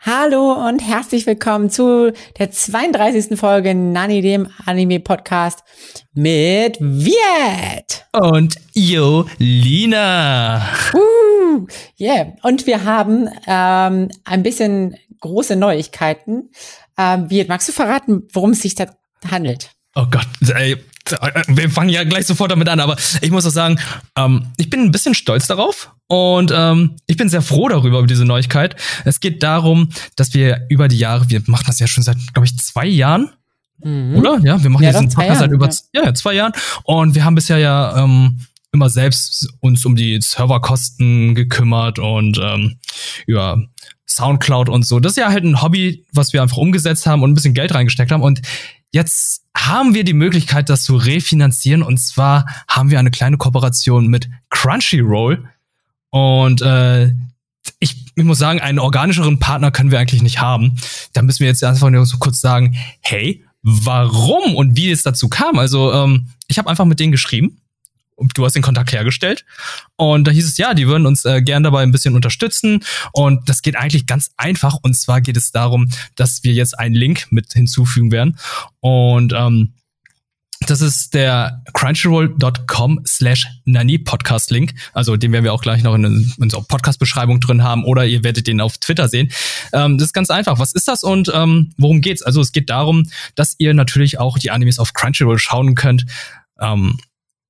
Hallo und herzlich willkommen zu der 32. Folge Nani, dem Anime-Podcast mit Viet. Und Jolina. Uh, yeah. Und wir haben ähm, ein bisschen große Neuigkeiten. Ähm, Viet, magst du verraten, worum es sich da handelt? Oh Gott, ey, wir fangen ja gleich sofort damit an, aber ich muss auch sagen, ähm, ich bin ein bisschen stolz darauf und ähm, ich bin sehr froh darüber, über diese Neuigkeit. Es geht darum, dass wir über die Jahre, wir machen das ja schon seit, glaube ich, zwei Jahren. Mhm. Oder? Ja, wir machen ja, diesen Podcast seit über ja. ja, zwei Jahren. Und wir haben bisher ja ähm, immer selbst uns um die Serverkosten gekümmert und ähm, über Soundcloud und so. Das ist ja halt ein Hobby, was wir einfach umgesetzt haben und ein bisschen Geld reingesteckt haben. Und Jetzt haben wir die Möglichkeit, das zu refinanzieren. Und zwar haben wir eine kleine Kooperation mit Crunchyroll. Und äh, ich, ich muss sagen, einen organischeren Partner können wir eigentlich nicht haben. Da müssen wir jetzt einfach nur so kurz sagen, hey, warum und wie es dazu kam. Also ähm, ich habe einfach mit denen geschrieben du hast den Kontakt hergestellt. Und da hieß es, ja, die würden uns äh, gern dabei ein bisschen unterstützen. Und das geht eigentlich ganz einfach. Und zwar geht es darum, dass wir jetzt einen Link mit hinzufügen werden. Und ähm, das ist der crunchyroll.com slash Nani Podcast Link. Also den werden wir auch gleich noch in, unserer Podcast-Beschreibung drin haben oder ihr werdet den auf Twitter sehen. Ähm, das ist ganz einfach. Was ist das und ähm, worum geht's? Also es geht darum, dass ihr natürlich auch die Animes auf Crunchyroll schauen könnt. Ähm,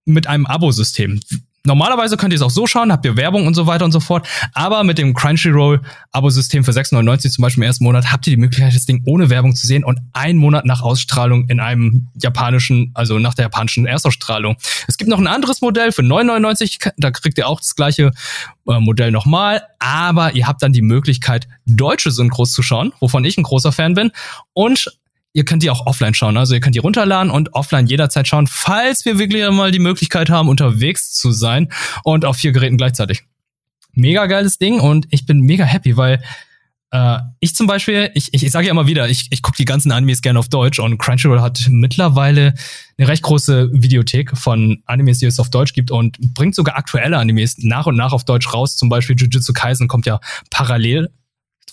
mit einem Abo-System. Normalerweise könnt ihr es auch so schauen, habt ihr Werbung und so weiter und so fort. Aber mit dem Crunchyroll-Abo-System für 6,99 zum Beispiel im ersten Monat habt ihr die Möglichkeit, das Ding ohne Werbung zu sehen und einen Monat nach Ausstrahlung in einem japanischen, also nach der japanischen Erstausstrahlung. Es gibt noch ein anderes Modell für 9,99. Da kriegt ihr auch das gleiche äh, Modell nochmal. Aber ihr habt dann die Möglichkeit, deutsche Synchros zu schauen, wovon ich ein großer Fan bin. Und ihr könnt die auch offline schauen. Also ihr könnt die runterladen und offline jederzeit schauen, falls wir wirklich mal die Möglichkeit haben, unterwegs zu sein und auf vier Geräten gleichzeitig. Mega geiles Ding und ich bin mega happy, weil äh, ich zum Beispiel, ich, ich, ich sage ja immer wieder, ich, ich gucke die ganzen Animes gerne auf Deutsch und Crunchyroll hat mittlerweile eine recht große Videothek von Animes, die es auf Deutsch gibt und bringt sogar aktuelle Animes nach und nach auf Deutsch raus. Zum Beispiel Jujutsu Kaisen kommt ja parallel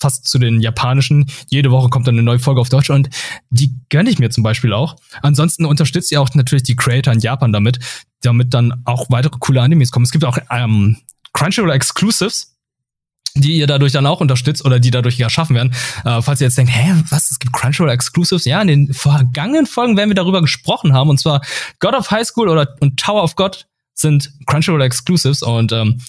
fast zu den japanischen. Jede Woche kommt dann eine neue Folge auf Deutsch und die gönne ich mir zum Beispiel auch. Ansonsten unterstützt ihr auch natürlich die Creator in Japan damit, damit dann auch weitere coole Animes kommen. Es gibt auch ähm, Crunchyroll Exclusives, die ihr dadurch dann auch unterstützt oder die dadurch erschaffen werden. Äh, falls ihr jetzt denkt, hä, was, es gibt Crunchyroll Exclusives? Ja, in den vergangenen Folgen werden wir darüber gesprochen haben und zwar God of High School oder und Tower of God sind Crunchyroll Exclusives und ähm,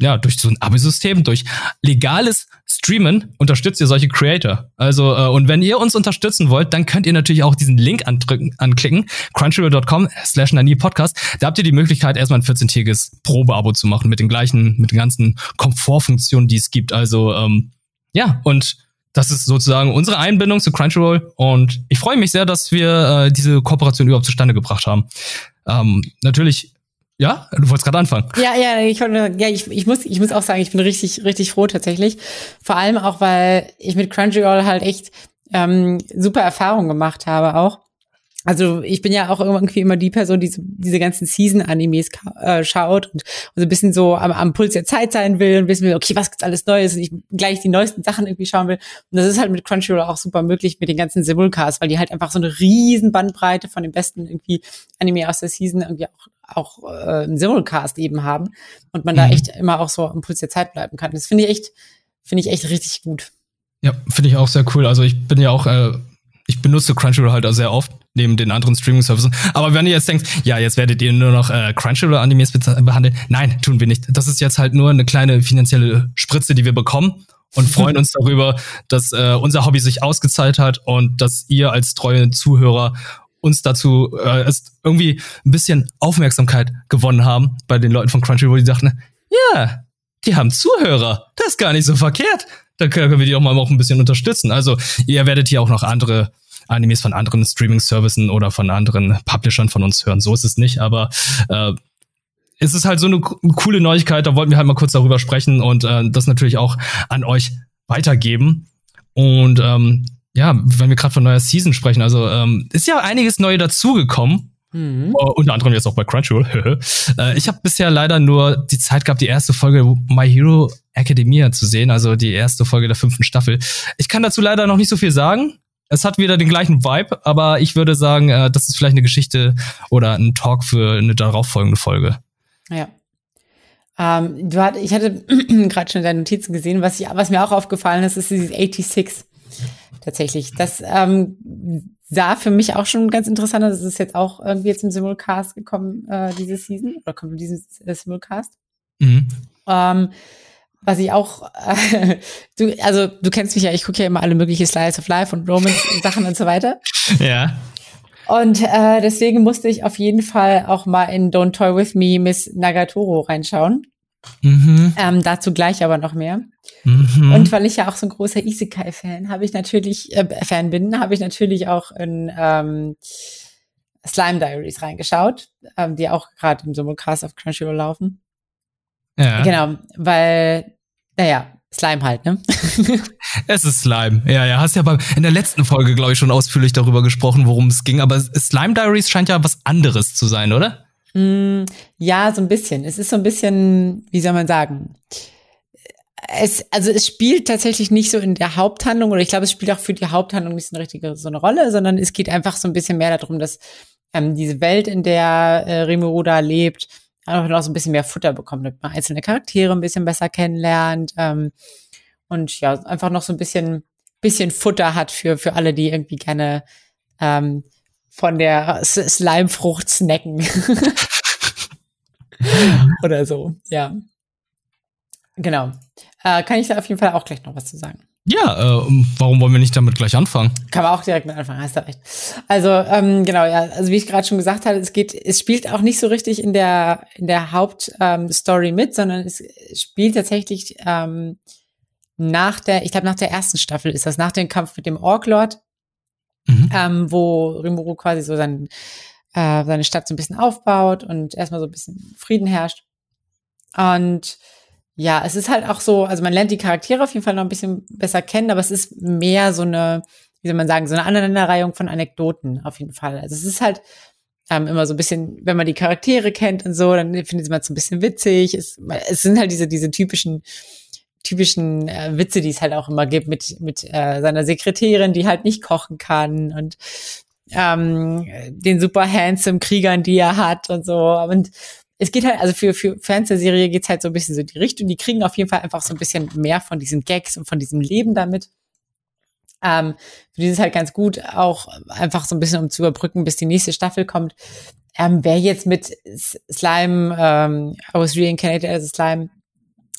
ja, durch so ein Abo-System, durch legales Streamen unterstützt ihr solche Creator. Also, äh, und wenn ihr uns unterstützen wollt, dann könnt ihr natürlich auch diesen Link andrücken, anklicken, crunchyroll.com slash Podcast. Da habt ihr die Möglichkeit, erstmal ein 14-tägiges Probeabo zu machen mit den gleichen, mit den ganzen Komfortfunktionen, die es gibt. Also, ähm, ja, und das ist sozusagen unsere Einbindung zu Crunchyroll und ich freue mich sehr, dass wir äh, diese Kooperation überhaupt zustande gebracht haben. Ähm, natürlich ja, du wolltest gerade anfangen. Ja, ja, ich, ja ich, ich, muss, ich muss auch sagen, ich bin richtig, richtig froh tatsächlich. Vor allem auch, weil ich mit Crunchyroll halt echt ähm, super Erfahrungen gemacht habe auch. Also ich bin ja auch irgendwie immer die Person, die so diese ganzen Season-Animes äh, schaut und, und so ein bisschen so am, am Puls der Zeit sein will und wissen will, okay, was gibt's alles Neues und ich gleich die neuesten Sachen irgendwie schauen will. Und das ist halt mit Crunchyroll auch super möglich mit den ganzen Simulcasts, weil die halt einfach so eine riesen Bandbreite von den besten irgendwie Anime aus der Season irgendwie auch auch äh, einen Simulcast eben haben und man mhm. da echt immer auch so am Puls der Zeit bleiben kann. Das finde ich echt, finde ich echt richtig gut. Ja, finde ich auch sehr cool. Also ich bin ja auch, äh, ich benutze Crunchyroll halt auch sehr oft neben den anderen Streaming-Services. Aber wenn ihr jetzt denkt, ja, jetzt werdet ihr nur noch äh, Crunchyroll-Animes behandeln, nein, tun wir nicht. Das ist jetzt halt nur eine kleine finanzielle Spritze, die wir bekommen und freuen uns darüber, dass äh, unser Hobby sich ausgezahlt hat und dass ihr als treue Zuhörer uns dazu äh, irgendwie ein bisschen Aufmerksamkeit gewonnen haben bei den Leuten von Crunchyroll, die dachten, ja, die haben Zuhörer, das ist gar nicht so verkehrt. Da können wir die auch mal auch ein bisschen unterstützen. Also ihr werdet hier auch noch andere Animes von anderen Streaming-Services oder von anderen Publishern von uns hören. So ist es nicht, aber äh, es ist halt so eine coole Neuigkeit, da wollten wir halt mal kurz darüber sprechen und äh, das natürlich auch an euch weitergeben. Und ähm, ja, wenn wir gerade von neuer Season sprechen, also ähm, ist ja einiges Neue dazugekommen. Mhm. Uh, unter anderem jetzt auch bei Crunchyroll. uh, ich habe bisher leider nur die Zeit gehabt, die erste Folge My Hero Academia zu sehen, also die erste Folge der fünften Staffel. Ich kann dazu leider noch nicht so viel sagen. Es hat wieder den gleichen Vibe, aber ich würde sagen, uh, das ist vielleicht eine Geschichte oder ein Talk für eine darauffolgende Folge. Ja. Ähm, du hat, ich hatte gerade schon deine Notizen gesehen. Was, ich, was mir auch aufgefallen ist, ist dieses 86 tatsächlich. Das ähm, sah für mich auch schon ganz interessant aus. Das ist jetzt auch irgendwie jetzt im Simulcast gekommen, äh, diese Season. Oder kommt in dieses äh, Simulcast. Mhm. Ähm, was ich auch, äh, du, also du kennst mich ja, ich gucke ja immer alle möglichen Slides of Life und Romance-Sachen und so weiter. Ja. Und äh, deswegen musste ich auf jeden Fall auch mal in Don't Toy With Me Miss Nagatoro reinschauen. Mhm. Ähm, dazu gleich aber noch mehr. Mhm. Und weil ich ja auch so ein großer Isekai-Fan habe ich natürlich äh, Fan bin, habe ich natürlich auch in ähm, Slime Diaries reingeschaut, ähm, die auch gerade im Simulcast auf Crunchyroll laufen. Ja. Genau, weil naja, Slime halt, ne? es ist Slime. Ja, ja. Hast ja bei, in der letzten Folge, glaube ich, schon ausführlich darüber gesprochen, worum es ging. Aber Slime Diaries scheint ja was anderes zu sein, oder? Mm, ja, so ein bisschen. Es ist so ein bisschen, wie soll man sagen? Es, also es spielt tatsächlich nicht so in der Haupthandlung, oder ich glaube, es spielt auch für die Haupthandlung nicht so eine richtige so eine Rolle, sondern es geht einfach so ein bisschen mehr darum, dass ähm, diese Welt, in der äh, Rimuru lebt, einfach noch so ein bisschen mehr Futter bekommt, damit man einzelne Charaktere ein bisschen besser kennenlernt ähm, und ja, einfach noch so ein bisschen, bisschen Futter hat für, für alle, die irgendwie gerne ähm, von der Slimefrucht snacken. Oder so, ja. Genau. Äh, kann ich da auf jeden Fall auch gleich noch was zu sagen. Ja, äh, warum wollen wir nicht damit gleich anfangen? Kann man auch direkt mit anfangen, hast du recht. Also, ähm, genau, ja, also wie ich gerade schon gesagt hatte, es geht, es spielt auch nicht so richtig in der, in der Hauptstory ähm, mit, sondern es spielt tatsächlich ähm, nach der, ich glaube, nach der ersten Staffel ist das, nach dem Kampf mit dem Orklord, mhm. ähm, wo Rimuru quasi so sein, äh, seine Stadt so ein bisschen aufbaut und erstmal so ein bisschen Frieden herrscht. Und ja, es ist halt auch so, also man lernt die Charaktere auf jeden Fall noch ein bisschen besser kennen, aber es ist mehr so eine, wie soll man sagen, so eine Aneinanderreihung von Anekdoten auf jeden Fall. Also es ist halt ähm, immer so ein bisschen, wenn man die Charaktere kennt und so, dann findet man es ein bisschen witzig. Es, es sind halt diese, diese typischen, typischen äh, Witze, die es halt auch immer gibt mit, mit äh, seiner Sekretärin, die halt nicht kochen kann und ähm, den super handsome Kriegern, die er hat und so. Und es geht halt, also für, für Fans der Serie geht's halt so ein bisschen so die Richtung. Die kriegen auf jeden Fall einfach so ein bisschen mehr von diesen Gags und von diesem Leben damit. Ähm, für die ist halt ganz gut, auch einfach so ein bisschen um zu überbrücken, bis die nächste Staffel kommt. Ähm, wer jetzt mit Slime, ähm, I was reincarnated as a Slime,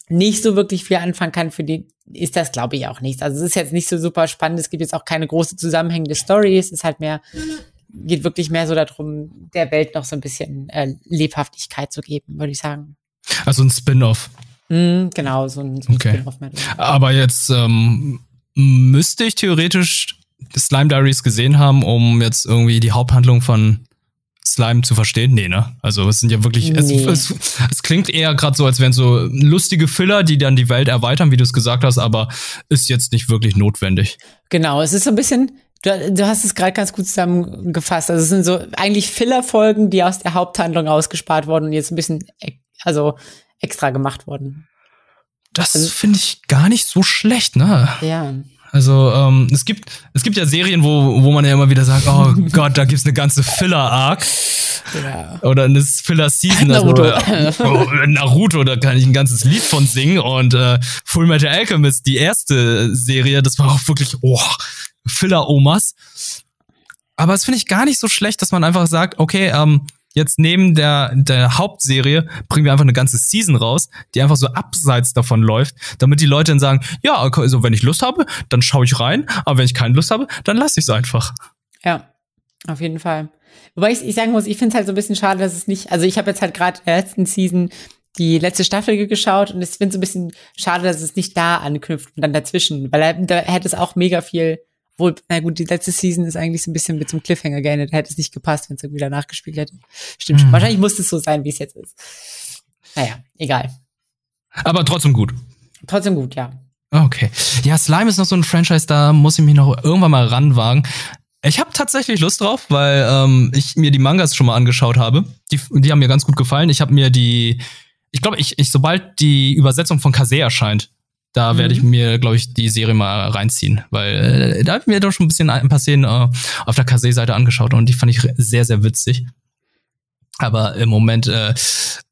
nicht so wirklich viel anfangen kann, für die ist das, glaube ich, auch nichts. Also es ist jetzt nicht so super spannend. Es gibt jetzt auch keine große zusammenhängende Story. Es ist halt mehr geht wirklich mehr so darum, der Welt noch so ein bisschen äh, Lebhaftigkeit zu geben, würde ich sagen. Also ein Spin-off. Mm, genau, so ein, so ein okay. Spin-off. Aber jetzt ähm, müsste ich theoretisch Slime Diaries gesehen haben, um jetzt irgendwie die Haupthandlung von Slime zu verstehen? Nee, ne? Also es sind ja wirklich, nee. es, es, es, klingt eher gerade so, als wären so lustige Filler, die dann die Welt erweitern, wie du es gesagt hast, aber ist jetzt nicht wirklich notwendig. Genau, es ist so ein bisschen, Du, du hast es gerade ganz gut zusammengefasst. Also es sind so eigentlich Filler-Folgen, die aus der Haupthandlung ausgespart wurden und jetzt ein bisschen also extra gemacht wurden. Das also, finde ich gar nicht so schlecht, ne? Ja. Also ähm, es gibt es gibt ja Serien, wo wo man ja immer wieder sagt, oh Gott, da gibt's eine ganze Filler-Arc. Ja. Oder eine Filler-Season. Also, Naruto. Also, oh, Naruto, da kann ich ein ganzes Lied von singen. Und äh, Full Metal Alchemist, die erste Serie, das war auch wirklich, oh, Filler-Omas. Aber es finde ich gar nicht so schlecht, dass man einfach sagt, okay, ähm, jetzt neben der, der Hauptserie bringen wir einfach eine ganze Season raus, die einfach so abseits davon läuft, damit die Leute dann sagen, ja, also wenn ich Lust habe, dann schaue ich rein, aber wenn ich keine Lust habe, dann lasse ich es einfach. Ja, auf jeden Fall. Wobei ich, ich sagen muss, ich finde es halt so ein bisschen schade, dass es nicht, also ich habe jetzt halt gerade in der letzten Season die letzte Staffel geschaut und ich finde es ein bisschen schade, dass es nicht da anknüpft und dann dazwischen, weil da hätte es auch mega viel wohl, na gut, die letzte Season ist eigentlich so ein bisschen mit zum Cliffhanger geendet. Hätte es nicht gepasst, wenn es irgendwie danach gespielt hätte. Stimmt schon. Mhm. Wahrscheinlich muss es so sein, wie es jetzt ist. Naja, egal. Aber trotzdem gut. Trotzdem gut, ja. Okay. Ja, Slime ist noch so ein Franchise, da muss ich mich noch irgendwann mal ranwagen. ich habe tatsächlich Lust drauf, weil ähm, ich mir die Mangas schon mal angeschaut habe. Die, die haben mir ganz gut gefallen. Ich habe mir die, ich glaube, ich, ich, sobald die Übersetzung von Kase erscheint, da mhm. werde ich mir, glaube ich, die Serie mal reinziehen, weil äh, da habe ich mir doch schon ein bisschen ein paar Szenen äh, auf der Kase-Seite angeschaut und die fand ich sehr, sehr witzig. Aber im Moment, äh,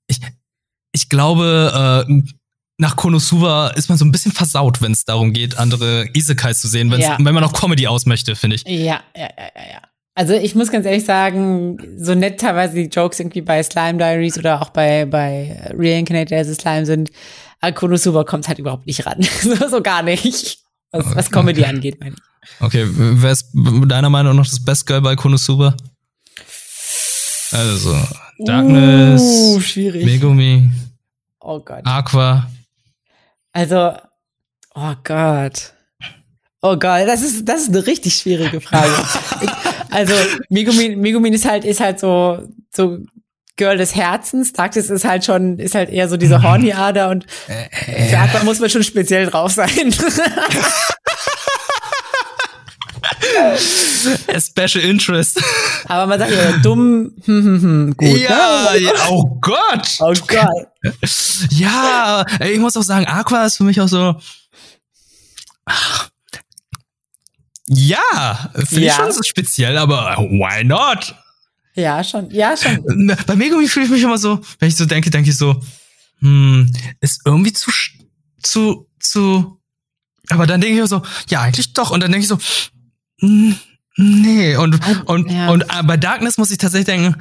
ich, ich glaube, äh, nach Konosuba ist man so ein bisschen versaut, wenn es darum geht, andere Isekais zu sehen, ja. wenn man auch Comedy aus möchte, finde ich. Ja, ja, ja, ja. Also ich muss ganz ehrlich sagen, so nett teilweise die Jokes irgendwie bei Slime Diaries oder auch bei, bei Reincarnated as a Slime sind, an Konosuba kommt halt überhaupt nicht ran. so, so gar nicht. Was, was Comedy okay. angeht, meine ich. Okay, wer ist deiner Meinung nach das Best Girl bei Konosuba? Also, Darkness, uh, schwierig. Megumi, oh Gott. Aqua. Also, oh Gott. Oh Gott, das ist, das ist eine richtig schwierige Frage. ich, also, Megumin, Megumin ist halt, ist halt so, so Girl des Herzens. Darkness ist halt schon, ist halt eher so diese horny Ader und für Aqua muss man schon speziell drauf sein. Special Interest. Aber man sagt ja dumm, hm, hm, hm, gut. Ja, ne? ja, oh Gott. Oh Gott. Ja, ich muss auch sagen, Aqua ist für mich auch so. Ja, finde ja. ich schon so speziell, aber why not? Ja, schon. Ja, schon. Bei Megumi fühle ich mich immer so, wenn ich so denke, denke ich so, hm, ist irgendwie zu, zu, zu, aber dann denke ich so, ja, eigentlich doch. Und dann denke ich so, Nee, und, und, ja. und äh, bei Darkness muss ich tatsächlich denken,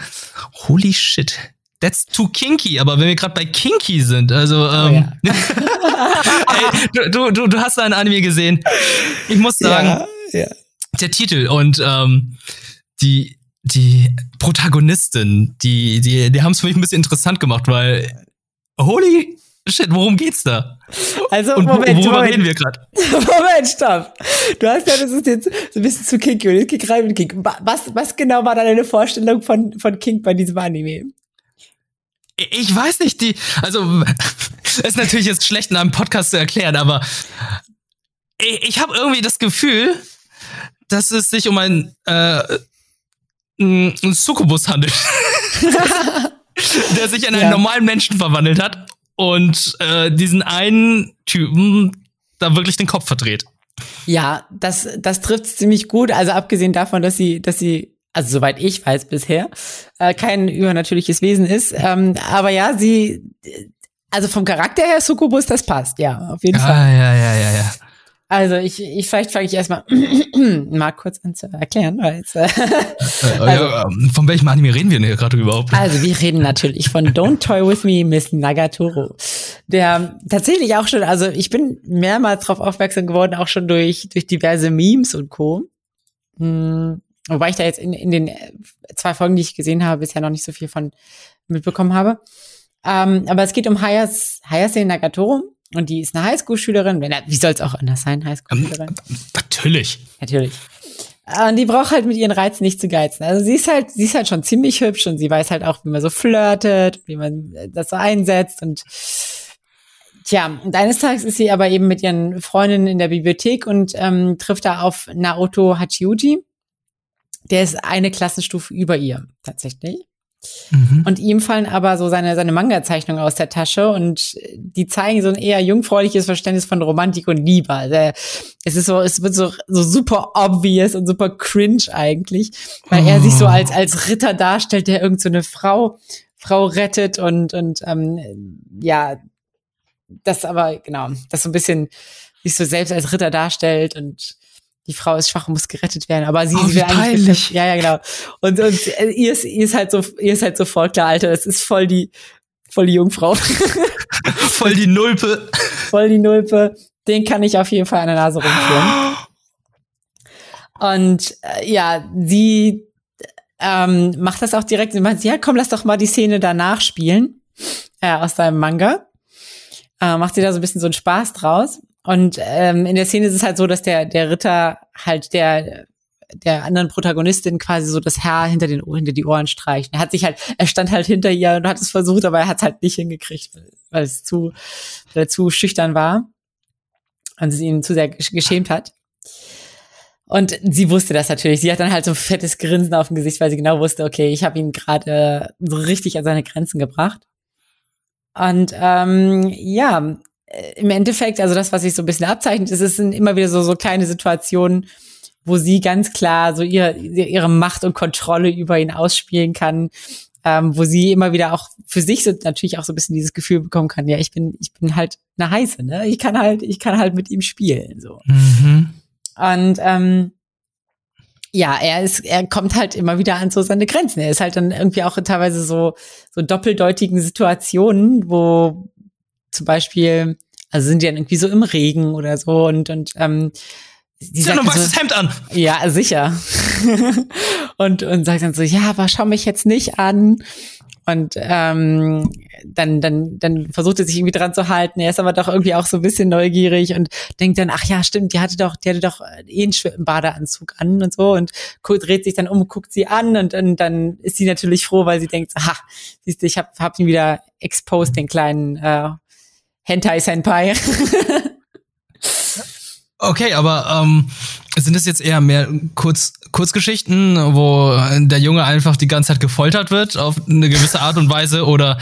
holy shit, that's too kinky. Aber wenn wir gerade bei kinky sind, also, oh, ähm, ja. ey, du, du, du hast einen Anime gesehen. Ich muss sagen, ja. der Titel und ähm, die, die Protagonistin, die, die, die haben es für mich ein bisschen interessant gemacht, weil holy Shit, worum geht's da? Also, Und Moment, worüber Moment. reden wir gerade? Moment, stopp. Du hast ja, das ist jetzt so ein bisschen zu kinky und jetzt Kick rein mit Kink. Was, was genau war da deine Vorstellung von, von Kink bei diesem Anime? Ich weiß nicht, die, also, ist natürlich jetzt schlecht in einem Podcast zu erklären, aber ich, ich habe irgendwie das Gefühl, dass es sich um ein, äh, ein Succubus handelt. der sich in einen ja. normalen Menschen verwandelt hat und äh, diesen einen Typen da wirklich den Kopf verdreht. Ja, das, das trifft ziemlich gut. Also abgesehen davon, dass sie, dass sie, also soweit ich weiß bisher, äh, kein übernatürliches Wesen ist. Ähm, aber ja, sie, also vom Charakter her, Sukubus, das passt, ja, auf jeden ah, Fall. Ja, ja, ja, ja. Also ich, ich vielleicht fange ich erstmal mal kurz an zu erklären. Weil jetzt, äh, also, ja, ähm, von welchem Anime reden wir denn hier gerade überhaupt? Also wir reden natürlich von Don't Toy With Me, Miss Nagatoro. Der tatsächlich auch schon, also ich bin mehrmals darauf aufmerksam geworden, auch schon durch, durch diverse Memes und Co. Hm, wobei ich da jetzt in, in den zwei Folgen, die ich gesehen habe, bisher noch nicht so viel von mitbekommen habe. Ähm, aber es geht um Hayas, Hayase Nagatoro und die ist eine Highschool-Schülerin. Wie soll es auch anders sein, Highschool-Schülerin? Ähm, natürlich. Natürlich. Und die braucht halt mit ihren Reizen nicht zu geizen. Also sie ist halt, sie ist halt schon ziemlich hübsch und sie weiß halt auch, wie man so flirtet, wie man das so einsetzt und Tja, und eines Tages ist sie aber eben mit ihren Freundinnen in der Bibliothek und ähm, trifft da auf Naoto Hachiuji. Der ist eine Klassenstufe über ihr, tatsächlich. Mhm. Und ihm fallen aber so seine, seine Manga-Zeichnungen aus der Tasche und die zeigen so ein eher jungfräuliches Verständnis von Romantik und Liebe. Also es ist so, es wird so, so super obvious und super cringe eigentlich, weil oh. er sich so oh. als, als Ritter darstellt, der irgend so eine Frau, Frau rettet und, und ähm, ja, das aber, genau, das so ein bisschen sich so selbst als Ritter darstellt und die Frau ist schwach und muss gerettet werden, aber sie, oh, sie will eigentlich, ja, ja, genau. Und, und ihr ist, ihr ist halt so, ihr ist halt so voll klar, Alter, das ist voll die, voll die Jungfrau. voll die Nulpe. Voll die Nulpe. Den kann ich auf jeden Fall an der Nase rumführen. Und äh, ja, sie ähm, macht das auch direkt. Sie meint, ja, komm, lass doch mal die Szene danach spielen äh, aus deinem Manga. Äh, macht sie da so ein bisschen so einen Spaß draus. Und ähm, in der Szene ist es halt so, dass der, der Ritter halt der, der anderen Protagonistin quasi so das Haar hinter, den, hinter die Ohren streicht. Er hat sich halt, er stand halt hinter ihr und hat es versucht, aber er hat es halt nicht hingekriegt, weil es zu, weil er zu schüchtern war und es ihn zu sehr geschämt hat. Und sie wusste das natürlich. Sie hat dann halt so ein fettes Grinsen auf dem Gesicht, weil sie genau wusste, okay, ich habe ihn gerade so richtig an seine Grenzen gebracht. Und ähm, ja, im Endeffekt, also das, was sich so ein bisschen abzeichnet, ist, es sind immer wieder so, so kleine Situationen, wo sie ganz klar so ihre, ihre Macht und Kontrolle über ihn ausspielen kann, ähm, wo sie immer wieder auch für sich so natürlich auch so ein bisschen dieses Gefühl bekommen kann, ja, ich bin, ich bin halt eine heiße, ne? Ich kann halt, ich kann halt mit ihm spielen. so. Mhm. Und ähm, ja, er ist, er kommt halt immer wieder an so seine Grenzen. Er ist halt dann irgendwie auch teilweise so, so doppeldeutigen Situationen, wo zum Beispiel, also sind die dann irgendwie so im Regen oder so und, und ähm, die Zieh ein weißes so, Hemd an. Ja, sicher. und, und sagt dann so, ja, aber schau mich jetzt nicht an. Und ähm, dann, dann, dann versucht er sich irgendwie dran zu halten. Er ist aber doch irgendwie auch so ein bisschen neugierig und denkt dann, ach ja, stimmt, die hatte doch, die hatte doch eh einen Badeanzug an und so und dreht sich dann um, guckt sie an und, und dann ist sie natürlich froh, weil sie denkt, aha, siehst du, ich hab, hab ihn wieder exposed, den kleinen äh, Hentai Senpai. Okay, aber ähm, sind es jetzt eher mehr Kurz Kurzgeschichten, wo der Junge einfach die ganze Zeit gefoltert wird auf eine gewisse Art und Weise oder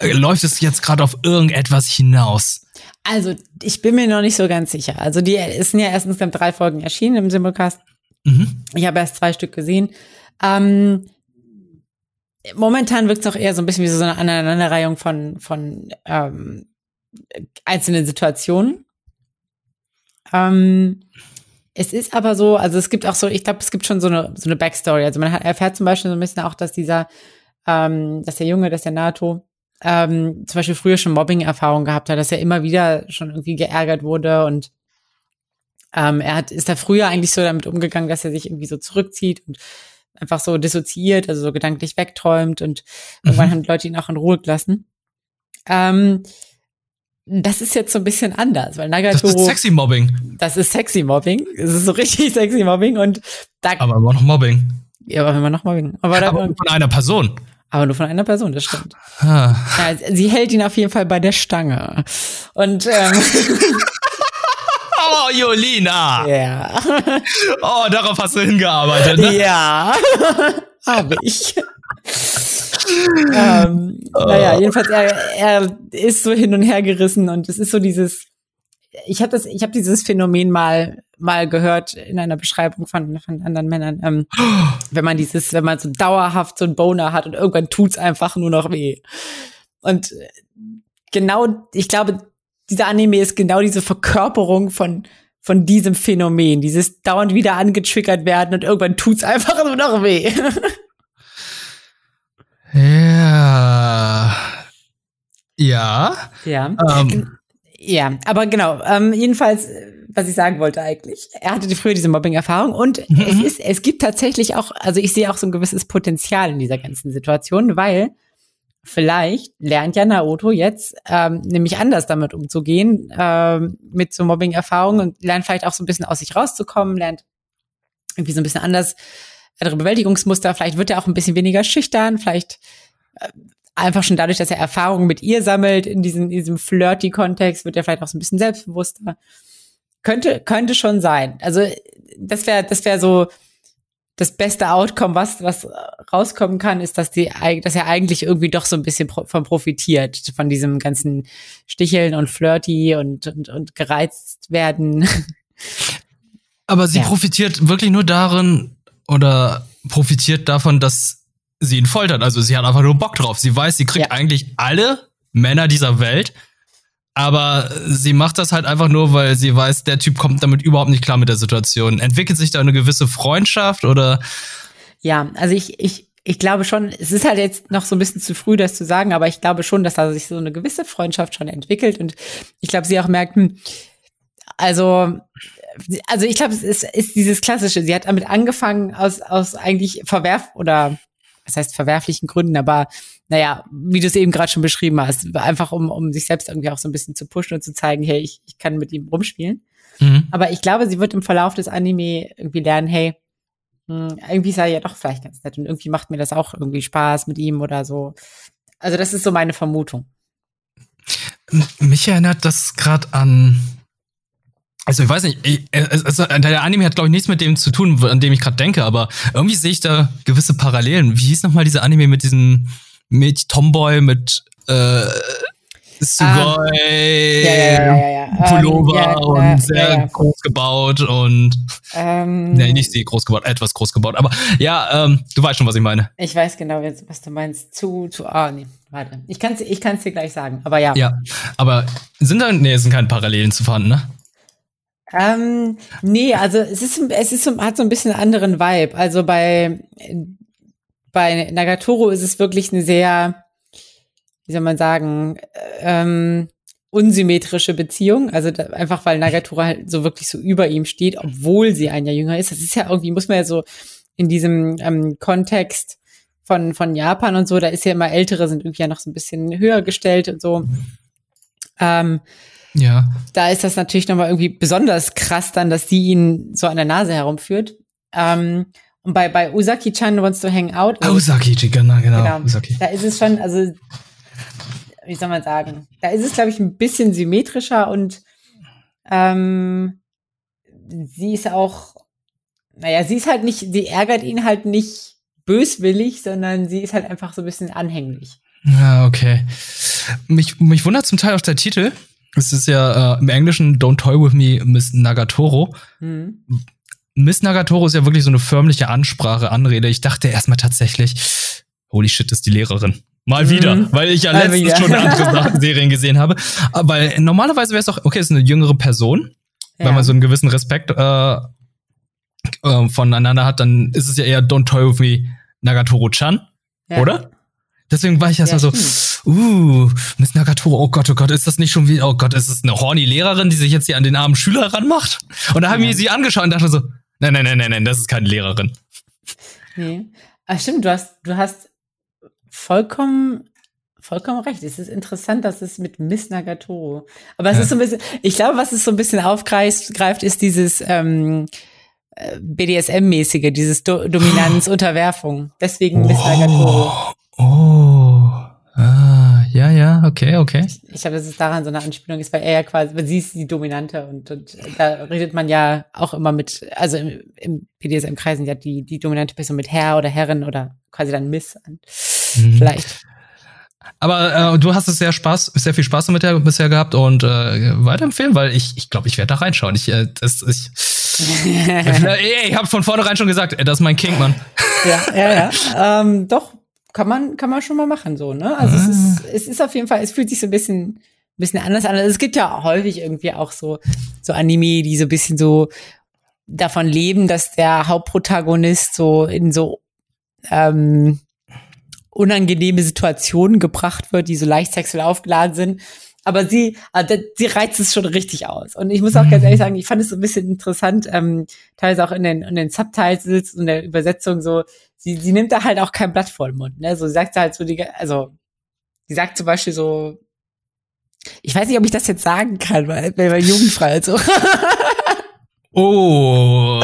äh, läuft es jetzt gerade auf irgendetwas hinaus? Also, ich bin mir noch nicht so ganz sicher. Also, die sind ja erstens insgesamt drei Folgen erschienen im Simulcast. Mhm. Ich habe erst zwei Stück gesehen. Ähm, momentan wirkt es auch eher so ein bisschen wie so eine Aneinanderreihung von, von ähm, einzelnen Situationen. Ähm, es ist aber so, also es gibt auch so, ich glaube, es gibt schon so eine, so eine Backstory. Also man hat, erfährt zum Beispiel so ein bisschen auch, dass dieser, ähm, dass der Junge, dass der NATO ähm, zum Beispiel früher schon Mobbing-Erfahrungen gehabt hat, dass er immer wieder schon irgendwie geärgert wurde und ähm, er hat, ist da früher eigentlich so damit umgegangen, dass er sich irgendwie so zurückzieht und einfach so dissoziiert, also so gedanklich wegträumt und mhm. irgendwann haben die Leute ihn auch in Ruhe gelassen. Ähm, das ist jetzt so ein bisschen anders, weil Nagatoro. Das ist sexy Mobbing. Das ist sexy Mobbing. Es ist so richtig sexy Mobbing und da. Aber immer noch Mobbing. Ja, aber immer noch Mobbing. Aber, aber nur von einer Person. Aber nur von einer Person, das stimmt. Ah. Ja, sie hält ihn auf jeden Fall bei der Stange. Und ähm, Oh, Jolina! Ja. Oh, darauf hast du hingearbeitet, ne? Ja, habe ich ähm, naja, jedenfalls, er, er ist so hin und her gerissen und es ist so dieses, ich habe das, ich habe dieses Phänomen mal mal gehört in einer Beschreibung von von anderen Männern, ähm, wenn man dieses, wenn man so dauerhaft so ein Boner hat und irgendwann tut's einfach nur noch weh. Und genau, ich glaube, dieser Anime ist genau diese Verkörperung von von diesem Phänomen, dieses dauernd wieder angetriggert werden und irgendwann tut's einfach nur noch weh. Ja. Ja. Ja. Ähm. Ja, aber genau. Ähm, jedenfalls, was ich sagen wollte eigentlich, er hatte früher diese Mobbing-Erfahrung und mhm. es ist, es gibt tatsächlich auch, also ich sehe auch so ein gewisses Potenzial in dieser ganzen Situation, weil vielleicht lernt ja Naoto jetzt ähm, nämlich anders damit umzugehen, ähm, mit so Mobbing-Erfahrungen und lernt vielleicht auch so ein bisschen aus sich rauszukommen, lernt irgendwie so ein bisschen anders andere Bewältigungsmuster. Vielleicht wird er auch ein bisschen weniger schüchtern, vielleicht äh, einfach schon dadurch, dass er Erfahrungen mit ihr sammelt in diesem, diesem flirty-Kontext, wird er vielleicht auch so ein bisschen selbstbewusster. Könnte, könnte schon sein. Also das wäre, das wäre so das beste Outcome, was, was rauskommen kann, ist, dass die, dass er eigentlich irgendwie doch so ein bisschen von profitiert, von diesem ganzen Sticheln und Flirty und, und, und gereizt werden. Aber sie ja. profitiert wirklich nur darin, oder profitiert davon, dass sie ihn foltert. Also sie hat einfach nur Bock drauf. Sie weiß, sie kriegt ja. eigentlich alle Männer dieser Welt, aber sie macht das halt einfach nur, weil sie weiß, der Typ kommt damit überhaupt nicht klar mit der Situation. Entwickelt sich da eine gewisse Freundschaft oder? Ja, also ich, ich, ich glaube schon, es ist halt jetzt noch so ein bisschen zu früh, das zu sagen, aber ich glaube schon, dass da sich so eine gewisse Freundschaft schon entwickelt und ich glaube, sie auch merkt, hm, also also ich glaube, es ist, ist dieses klassische. Sie hat damit angefangen aus, aus eigentlich verwerf oder was heißt verwerflichen Gründen, aber naja, wie du es eben gerade schon beschrieben hast, einfach um, um sich selbst irgendwie auch so ein bisschen zu pushen und zu zeigen, hey, ich, ich kann mit ihm rumspielen. Mhm. Aber ich glaube, sie wird im Verlauf des Anime irgendwie lernen, hey, hm, irgendwie er ja doch vielleicht ganz nett und irgendwie macht mir das auch irgendwie Spaß mit ihm oder so. Also das ist so meine Vermutung. Mich erinnert das gerade an also ich weiß nicht, ich, es, der Anime hat glaube ich nichts mit dem zu tun, an dem ich gerade denke, aber irgendwie sehe ich da gewisse Parallelen. Wie hieß nochmal dieser Anime mit diesem mit Tomboy mit äh, Sugoi, um, ja, ja, ja, Pullover um, und sehr groß gebaut und ähm, nee, nicht sie groß gebaut, etwas groß gebaut. Aber ja, ähm, du weißt schon, was ich meine. Ich weiß genau, was du meinst. Zu, zu, ah, nee, warte. Ich kann es ich kann's dir gleich sagen, aber ja. Ja, aber sind da, nee, es sind keine Parallelen zu fanden, ne? Ähm, nee, also es ist, es ist, hat so ein bisschen einen anderen Vibe. Also bei, bei Nagatoro ist es wirklich eine sehr, wie soll man sagen, ähm, unsymmetrische Beziehung. Also da, einfach weil Nagatoro halt so wirklich so über ihm steht, obwohl sie ein Jahr jünger ist. Das ist ja irgendwie, muss man ja so in diesem ähm, Kontext von, von Japan und so, da ist ja immer Ältere sind irgendwie ja noch so ein bisschen höher gestellt und so. Ähm, ja. Da ist das natürlich nochmal irgendwie besonders krass dann, dass sie ihn so an der Nase herumführt. Ähm, und bei, bei Usaki-chan Wants to Hang Out. Also, Usaki, genau, genau. genau Usaki. Da ist es schon, also, wie soll man sagen, da ist es, glaube ich, ein bisschen symmetrischer und ähm, sie ist auch, naja, sie ist halt nicht, sie ärgert ihn halt nicht böswillig, sondern sie ist halt einfach so ein bisschen anhänglich. Ja, okay. Mich, mich wundert zum Teil auch der Titel. Es ist ja äh, im Englischen Don't Toy With Me, Miss Nagatoro. Mhm. Miss Nagatoro ist ja wirklich so eine förmliche Ansprache, Anrede. Ich dachte erstmal tatsächlich, holy shit, ist die Lehrerin. Mal mhm. wieder, weil ich ja Mal letztens wieder. schon andere Serien gesehen habe. Weil normalerweise wäre es doch, okay, es ist eine jüngere Person, ja. wenn man so einen gewissen Respekt äh, äh, voneinander hat, dann ist es ja eher Don't Toy With Me Nagatoro-chan, ja. oder? Deswegen war ich erstmal ja, so, uh, Miss Nagatoro, oh Gott, oh Gott, ist das nicht schon wie, oh Gott, ist es eine horny Lehrerin, die sich jetzt hier an den armen Schüler ranmacht? Und da haben wir sie angeschaut und dachte so, nein, nein, nein, nein, nein, das ist keine Lehrerin. Nee. Ah, stimmt, du hast, du hast vollkommen, vollkommen recht. Es ist interessant, dass es mit Miss Nagatoro. Aber es ja. ist so ein bisschen, ich glaube, was es so ein bisschen aufgreift, greift, ist dieses, ähm, äh, BDSM-mäßige, dieses Do Dominanz, Unterwerfung. Deswegen Miss oh. Nagatoro. Oh, ah, ja, ja, okay, okay. Ich, ich glaube, dass es daran so eine Anspielung ist, weil er ja quasi, weil sie ist die Dominante und, und da redet man ja auch immer mit, also im, im BDSM-Kreisen ja die, die dominante Person mit Herr oder Herrin oder quasi dann Miss an. Mhm. Vielleicht. Aber äh, du hast es sehr Spaß, sehr viel Spaß damit bisher gehabt und äh, weiterempfehlen, weil ich, ich glaube, ich werde da reinschauen. Ich, äh, das, ich, ich, ich habe von vornherein schon gesagt, das ist mein King, Mann. Ja, ja, ja. Ähm, doch, kann man, kann man schon mal machen, so, ne? Also ah. es ist, es ist auf jeden Fall, es fühlt sich so ein bisschen, bisschen anders an. Also es gibt ja häufig irgendwie auch so, so Anime, die so ein bisschen so davon leben, dass der Hauptprotagonist so in so ähm, unangenehme Situationen gebracht wird, die so leicht sexuell aufgeladen sind. Aber sie, also sie reizt es schon richtig aus. Und ich muss auch ganz ehrlich sagen, ich fand es so ein bisschen interessant, ähm, teilweise auch in den, in den Subtitles und der Übersetzung so, sie, sie nimmt da halt auch kein Blatt vor den Mund, ne? So sie sagt halt so die, also, sie sagt zum Beispiel so, ich weiß nicht, ob ich das jetzt sagen kann, weil, weil jugendfrei und so. Oh.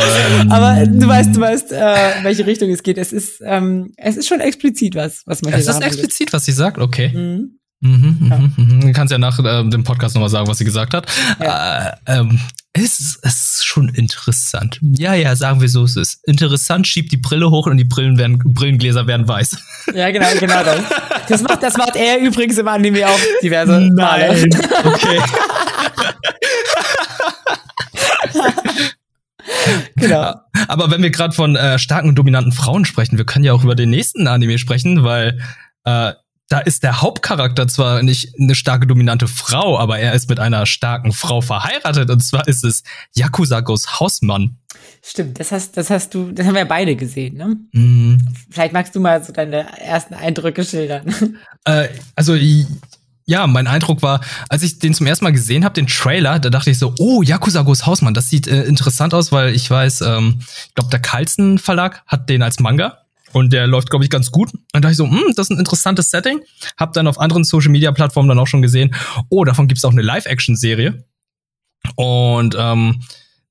Aber du weißt, du weißt, äh, welche Richtung es geht. Es ist, ähm, es ist schon explizit was, was man hier sagt. Es ist explizit, was sie sagt, okay. Mhm. Mhm, ja. mhm, mhm. Du kannst ja nach äh, dem Podcast nochmal sagen, was sie gesagt hat. Ja. Äh, ähm, es, es ist schon interessant. Ja, ja, sagen wir so, es ist interessant, schiebt die Brille hoch und die Brillen werden, Brillengläser werden weiß. Ja, genau, genau das. Das macht, das macht er übrigens im Anime auch diverse Nein. Male. Okay. genau. Aber wenn wir gerade von äh, starken und dominanten Frauen sprechen, wir können ja auch über den nächsten Anime sprechen, weil äh, da ist der Hauptcharakter zwar nicht eine starke dominante Frau, aber er ist mit einer starken Frau verheiratet und zwar ist es Yakuza Ghost Hausmann. Stimmt, das hast, das hast du, das haben wir beide gesehen, ne? Mhm. Vielleicht magst du mal so deine ersten Eindrücke schildern. Äh, also ja, mein Eindruck war, als ich den zum ersten Mal gesehen habe, den Trailer, da dachte ich so, oh, Yakuza Ghost Hausmann, das sieht äh, interessant aus, weil ich weiß, ähm, ich glaube, der Carlsen Verlag hat den als Manga und der läuft, glaube ich, ganz gut. Und da dachte ich so, hm, das ist ein interessantes Setting. Hab dann auf anderen Social-Media-Plattformen dann auch schon gesehen, oh, davon gibt's auch eine Live-Action-Serie. Und ähm,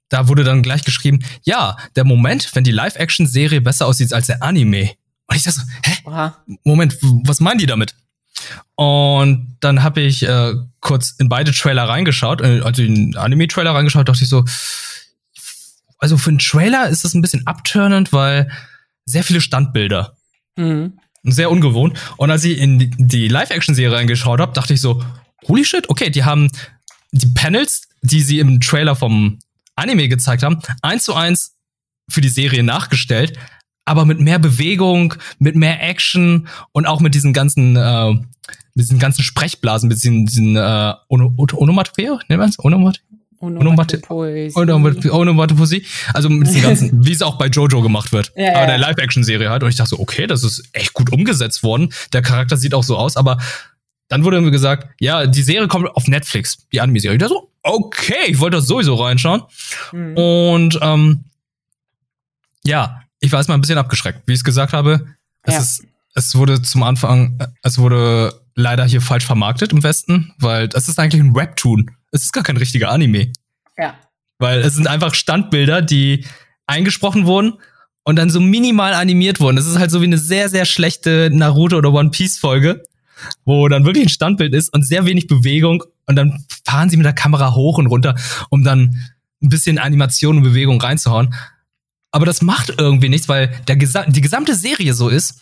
da wurde dann gleich geschrieben, ja, der Moment, wenn die Live-Action-Serie besser aussieht als der Anime. Und ich dachte so, hä? Aha. Moment, was meinen die damit? Und dann habe ich äh, kurz in beide Trailer reingeschaut, äh, also in Anime-Trailer reingeschaut, dachte ich so, also für einen Trailer ist das ein bisschen abturnend, weil sehr viele Standbilder. Mhm. Sehr ungewohnt. Und als ich in die Live-Action-Serie reingeschaut habe, dachte ich so, holy shit, okay, die haben die Panels, die sie im Trailer vom Anime gezeigt haben, eins zu eins für die Serie nachgestellt, aber mit mehr Bewegung, mit mehr Action und auch mit diesen ganzen, äh, mit diesen ganzen Sprechblasen, mit diesen, diesen äh, Onomatopoeia, nennt man es? Onomatopoesie. Onomatopoesie. Also mit diesen ganzen, wie es auch bei Jojo gemacht wird. Ja, aber der Live-Action-Serie halt. Und ich dachte so, okay, das ist echt gut umgesetzt worden. Der Charakter sieht auch so aus, aber dann wurde mir gesagt, ja, die Serie kommt auf Netflix, die Anime-Serie. Ich dachte so, okay, ich wollte das sowieso reinschauen. Mhm. Und ähm, ja, ich war erstmal ein bisschen abgeschreckt. Wie ich es gesagt habe, es, ja. ist, es wurde zum Anfang, es wurde leider hier falsch vermarktet im Westen, weil das ist eigentlich ein Webtoon. Es ist gar kein richtiger Anime. Ja. Weil es sind einfach Standbilder, die eingesprochen wurden und dann so minimal animiert wurden. Das ist halt so wie eine sehr, sehr schlechte Naruto oder One Piece Folge, wo dann wirklich ein Standbild ist und sehr wenig Bewegung und dann fahren sie mit der Kamera hoch und runter, um dann ein bisschen Animation und Bewegung reinzuhauen. Aber das macht irgendwie nichts, weil der Gesa die gesamte Serie so ist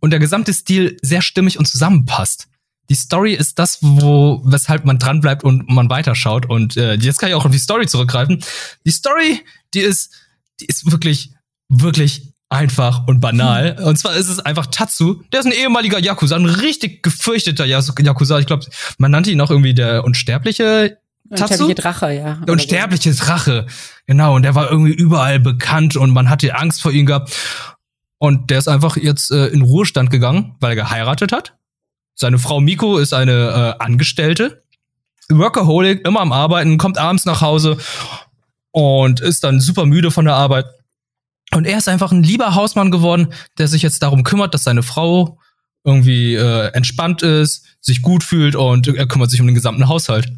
und der gesamte Stil sehr stimmig und zusammenpasst. Die Story ist das, wo weshalb man dranbleibt und man weiterschaut. Und äh, jetzt kann ich auch auf die Story zurückgreifen. Die Story, die ist, die ist wirklich, wirklich einfach und banal. Hm. Und zwar ist es einfach Tatsu, der ist ein ehemaliger Yakuza, ein richtig gefürchteter Yakuza. Ich glaube, man nannte ihn auch irgendwie der unsterbliche Tatsu? Unsterbliche Drache, ja. Der unsterbliche Drache. Genau, und der war irgendwie überall bekannt und man hatte Angst vor ihm gehabt. Und der ist einfach jetzt äh, in Ruhestand gegangen, weil er geheiratet hat. Seine Frau Miko ist eine äh, Angestellte. Workaholic, immer am Arbeiten, kommt abends nach Hause und ist dann super müde von der Arbeit. Und er ist einfach ein lieber Hausmann geworden, der sich jetzt darum kümmert, dass seine Frau irgendwie äh, entspannt ist, sich gut fühlt und er kümmert sich um den gesamten Haushalt.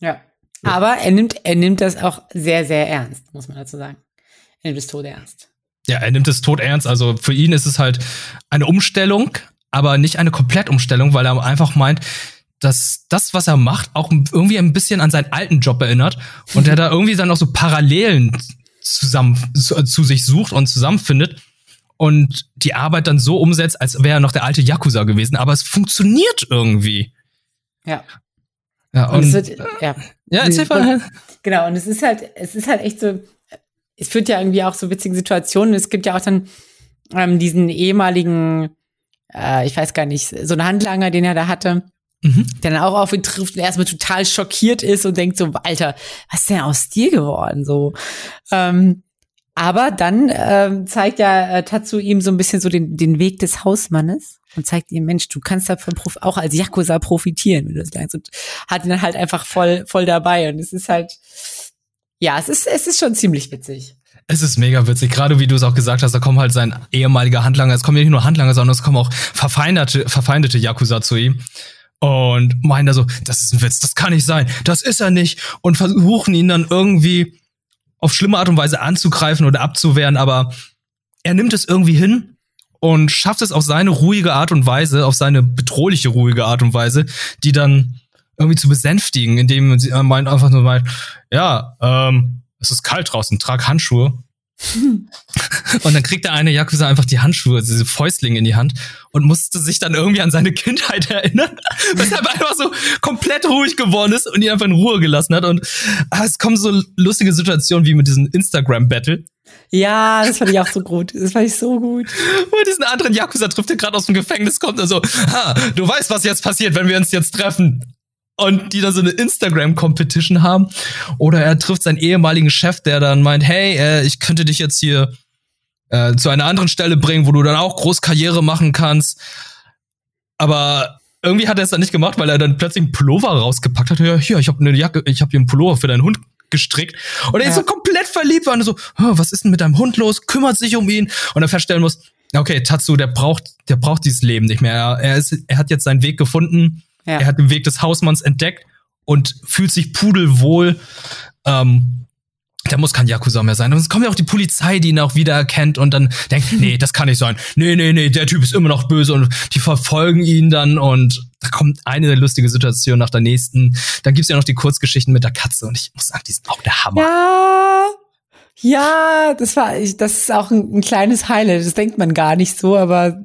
Ja. Aber er nimmt, er nimmt das auch sehr, sehr ernst, muss man dazu sagen. Er nimmt es tot ernst. Ja, er nimmt es tot ernst. Also für ihn ist es halt eine Umstellung, aber nicht eine Komplettumstellung, weil er einfach meint, dass das, was er macht, auch irgendwie ein bisschen an seinen alten Job erinnert und er da irgendwie dann auch so Parallelen zusammen zu, zu sich sucht und zusammenfindet und die Arbeit dann so umsetzt, als wäre er noch der alte Yakuza gewesen, aber es funktioniert irgendwie. Ja. Ja, und, und es wird, ja. Ja, erzähl mal. Genau, und es ist halt, es ist halt echt so, es führt ja irgendwie auch so witzige Situationen. Es gibt ja auch dann ähm, diesen ehemaligen, äh, ich weiß gar nicht, so einen Handlanger, den er da hatte, mhm. der dann auch auf ihn trifft und erstmal total schockiert ist und denkt so, Alter, was ist denn aus dir geworden? So. Ähm, aber dann ähm, zeigt ja äh, Tatsu ihm so ein bisschen so den, den Weg des Hausmannes und zeigt ihm, Mensch, du kannst davon auch als Yakuza profitieren, wenn du das lernst. Und hat ihn dann halt einfach voll, voll dabei. Und es ist halt, ja, es ist, es ist schon ziemlich witzig. Es ist mega witzig, gerade wie du es auch gesagt hast, da kommen halt sein ehemaliger Handlanger, es kommen ja nicht nur Handlanger, sondern es kommen auch verfeindete, verfeindete Yakuza zu ihm und meinen da so, das ist ein Witz, das kann nicht sein, das ist er nicht und versuchen ihn dann irgendwie auf schlimme Art und Weise anzugreifen oder abzuwehren, aber er nimmt es irgendwie hin und schafft es auf seine ruhige Art und Weise, auf seine bedrohliche ruhige Art und Weise, die dann irgendwie zu besänftigen, indem sie meint einfach nur mal, ja, ähm, es ist kalt draußen, trag Handschuhe. und dann kriegt der eine Yakuza einfach die Handschuhe, diese Fäustlinge in die Hand und musste sich dann irgendwie an seine Kindheit erinnern, weshalb er einfach so komplett ruhig geworden ist und ihn einfach in Ruhe gelassen hat. Und ah, es kommen so lustige Situationen wie mit diesem Instagram-Battle. Ja, das fand ich auch so gut. Das fand ich so gut. Wo diesen anderen Yakuza trifft, der gerade aus dem Gefängnis kommt und so, ha, du weißt, was jetzt passiert, wenn wir uns jetzt treffen und die da so eine Instagram-Competition haben. Oder er trifft seinen ehemaligen Chef, der dann meint, hey, äh, ich könnte dich jetzt hier äh, zu einer anderen Stelle bringen, wo du dann auch groß Karriere machen kannst. Aber irgendwie hat er es dann nicht gemacht, weil er dann plötzlich einen Pullover rausgepackt hat. Ja, hier, ich habe eine Jacke, ich habe hier einen Pullover für deinen Hund gestrickt. Und er ja. ist so komplett verliebt war und so, was ist denn mit deinem Hund los? Kümmert sich um ihn. Und er feststellen muss, okay, Tatsu, der braucht, der braucht dieses Leben nicht mehr. Er, er, ist, er hat jetzt seinen Weg gefunden ja. Er hat den Weg des Hausmanns entdeckt und fühlt sich pudelwohl. Ähm, der muss kein Yakuza mehr sein. Und es kommt ja auch die Polizei, die ihn auch wieder erkennt und dann denkt, nee, das kann nicht sein. Nee, nee, nee, der Typ ist immer noch böse und die verfolgen ihn dann und da kommt eine lustige Situation nach der nächsten. Dann gibt's ja noch die Kurzgeschichten mit der Katze und ich muss sagen, die sind auch der Hammer. Ja, ja, das war, das ist auch ein, ein kleines Highlight. Das denkt man gar nicht so, aber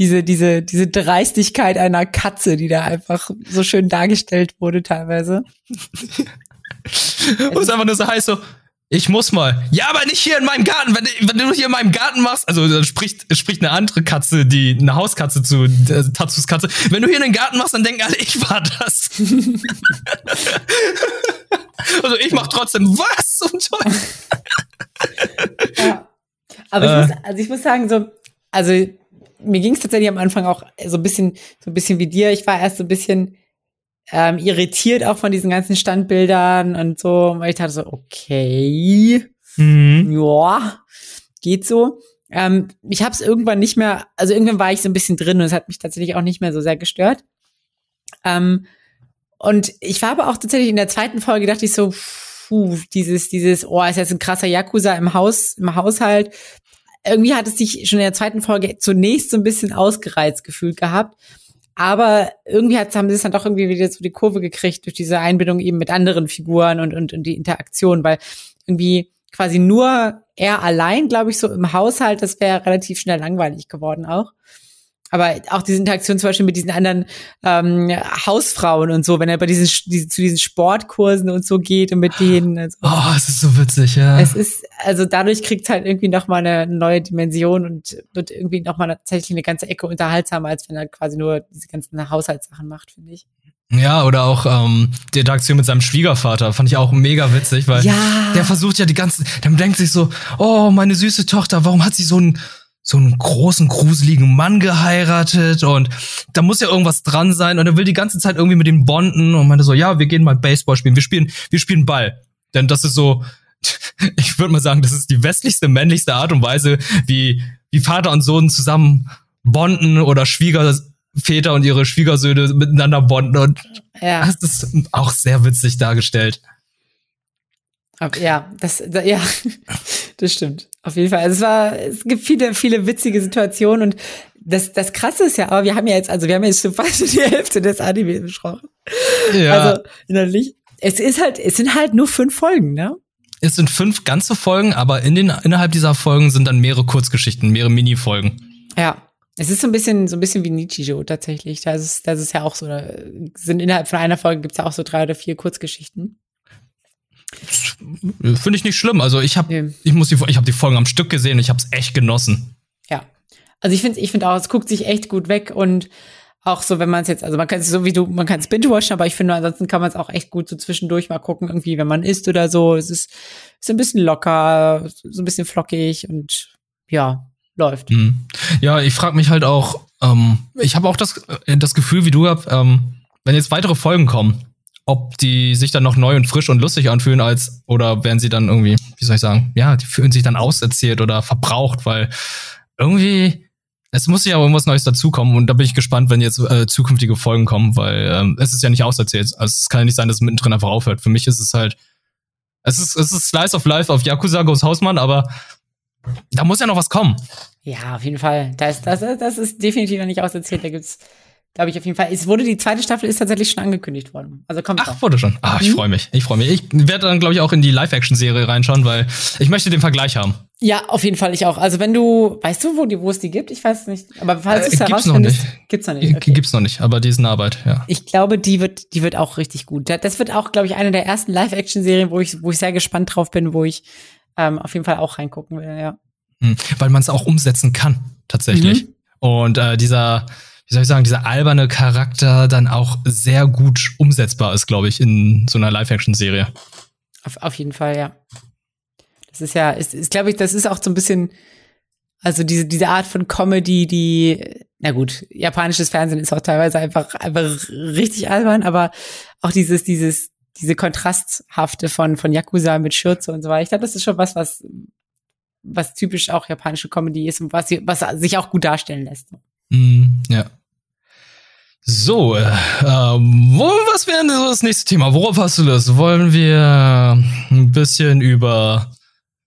diese, diese, diese Dreistigkeit einer Katze, die da einfach so schön dargestellt wurde teilweise. Wo es einfach nur so heißt so, ich muss mal. Ja, aber nicht hier in meinem Garten. Wenn, wenn du hier in meinem Garten machst, also dann spricht, spricht eine andere Katze, die eine Hauskatze zu äh, Tatsus Katze. Wenn du hier in den Garten machst, dann denken alle, ich war das. also ich mach trotzdem was zum Teufel. ja. Aber ich, äh. muss, also ich muss sagen, so, also mir ging es tatsächlich am Anfang auch so ein bisschen, so ein bisschen wie dir. Ich war erst so ein bisschen ähm, irritiert auch von diesen ganzen Standbildern und so, weil ich dachte so, okay, mhm. ja, geht so. Ähm, ich habe es irgendwann nicht mehr, also irgendwann war ich so ein bisschen drin und es hat mich tatsächlich auch nicht mehr so sehr gestört. Ähm, und ich war aber auch tatsächlich in der zweiten Folge, dachte ich so, puh, dieses, dieses, oh, ist jetzt ein krasser Yakuza im Haus, im Haushalt. Irgendwie hat es sich schon in der zweiten Folge zunächst so ein bisschen ausgereizt gefühlt gehabt. Aber irgendwie hat, haben sie es dann doch irgendwie wieder so die Kurve gekriegt durch diese Einbindung eben mit anderen Figuren und, und, und die Interaktion, weil irgendwie quasi nur er allein, glaube ich, so im Haushalt, das wäre relativ schnell langweilig geworden auch. Aber auch diese Interaktion zum Beispiel mit diesen anderen ähm, Hausfrauen und so, wenn er bei diesen, diese, zu diesen Sportkursen und so geht und mit denen. Also, oh, es ist so witzig, ja. Es ist, also dadurch kriegt halt irgendwie nochmal eine neue Dimension und wird irgendwie nochmal tatsächlich eine ganze Ecke unterhaltsamer, als wenn er quasi nur diese ganzen Haushaltssachen macht, finde ich. Ja, oder auch ähm, die Interaktion mit seinem Schwiegervater fand ich auch mega witzig, weil ja. der versucht ja die ganzen, der denkt sich so, oh, meine süße Tochter, warum hat sie so ein so einen großen, gruseligen Mann geheiratet und da muss ja irgendwas dran sein und er will die ganze Zeit irgendwie mit den bonden und meinte so, ja, wir gehen mal Baseball spielen, wir spielen, wir spielen Ball. Denn das ist so, ich würde mal sagen, das ist die westlichste, männlichste Art und Weise, wie, wie Vater und Sohn zusammen bonden oder Schwiegerväter und ihre Schwiegersöhne miteinander bonden und ja. das ist auch sehr witzig dargestellt. Ja, das, ja, das stimmt. Auf jeden Fall. Also es war, es gibt viele, viele witzige Situationen und das, das krasse ist ja, aber wir haben ja jetzt, also wir haben jetzt schon fast die Hälfte des Anime besprochen. Ja. Also innerlich. Es ist halt, es sind halt nur fünf Folgen, ne? Es sind fünf ganze Folgen, aber in den, innerhalb dieser Folgen sind dann mehrere Kurzgeschichten, mehrere Mini-Folgen. Ja. Es ist so ein bisschen, so ein bisschen wie Nichijou tatsächlich. Das ist, das ist ja auch so, sind innerhalb von einer Folge gibt's ja auch so drei oder vier Kurzgeschichten. Finde ich nicht schlimm. Also ich habe, nee. ich muss die, ich habe die Folgen am Stück gesehen. Ich habe es echt genossen. Ja, also ich finde, ich finde auch, es guckt sich echt gut weg und auch so, wenn man es jetzt, also man kann es so wie du, man kann es binge-watchen, aber ich finde, ansonsten kann man es auch echt gut so zwischendurch mal gucken, irgendwie, wenn man isst oder so. Es ist, ist ein bisschen locker, so ein bisschen flockig und ja, läuft. Mhm. Ja, ich frage mich halt auch, ähm, ich habe auch das, äh, das Gefühl, wie du ähm, wenn jetzt weitere Folgen kommen, ob die sich dann noch neu und frisch und lustig anfühlen als oder werden sie dann irgendwie, wie soll ich sagen, ja, die fühlen sich dann auserzählt oder verbraucht, weil irgendwie es muss ja irgendwas Neues dazukommen und da bin ich gespannt, wenn jetzt äh, zukünftige Folgen kommen, weil ähm, es ist ja nicht auserzählt. Also es kann ja nicht sein, dass es mittendrin einfach aufhört. Für mich ist es halt, es ist, es ist Slice of Life auf Yakuza Goes Hausmann, aber da muss ja noch was kommen. Ja, auf jeden Fall. Das, das, das ist definitiv noch nicht auserzählt. Da gibt's Glaube ich auf jeden Fall. Es wurde die zweite Staffel ist tatsächlich schon angekündigt worden. Also kommt Ach, wurde schon. Ah, ich mhm. freue mich. Ich freue mich. Ich werde dann glaube ich auch in die Live-Action-Serie reinschauen, weil ich möchte den Vergleich haben. Ja, auf jeden Fall ich auch. Also wenn du, weißt du, wo die, wo es die gibt? Ich weiß es nicht. Aber falls äh, es herausfindest, gibt's noch nicht. Okay. Gibt's noch nicht. Aber die ist in Arbeit. Ja. Ich glaube, die wird, die wird auch richtig gut. Das wird auch, glaube ich, eine der ersten Live-Action-Serien, wo ich, wo ich sehr gespannt drauf bin, wo ich ähm, auf jeden Fall auch reingucken will. Ja. Hm, weil man es auch umsetzen kann, tatsächlich. Mhm. Und äh, dieser wie soll ich sagen, dieser alberne Charakter dann auch sehr gut umsetzbar ist, glaube ich, in so einer Live-Action-Serie. Auf, auf jeden Fall, ja. Das ist ja, ist, ist glaube ich, das ist auch so ein bisschen, also diese, diese Art von Comedy, die, na gut, japanisches Fernsehen ist auch teilweise einfach, einfach richtig albern, aber auch dieses, dieses, diese Kontrasthafte von, von Yakuza mit Schürze und so weiter. Ich glaube, das ist schon was, was, was typisch auch japanische Comedy ist und was, was sich auch gut darstellen lässt. Mm, ja. So, äh, wo, was wäre denn so das nächste Thema? Worauf hast du das? Wollen wir ein bisschen über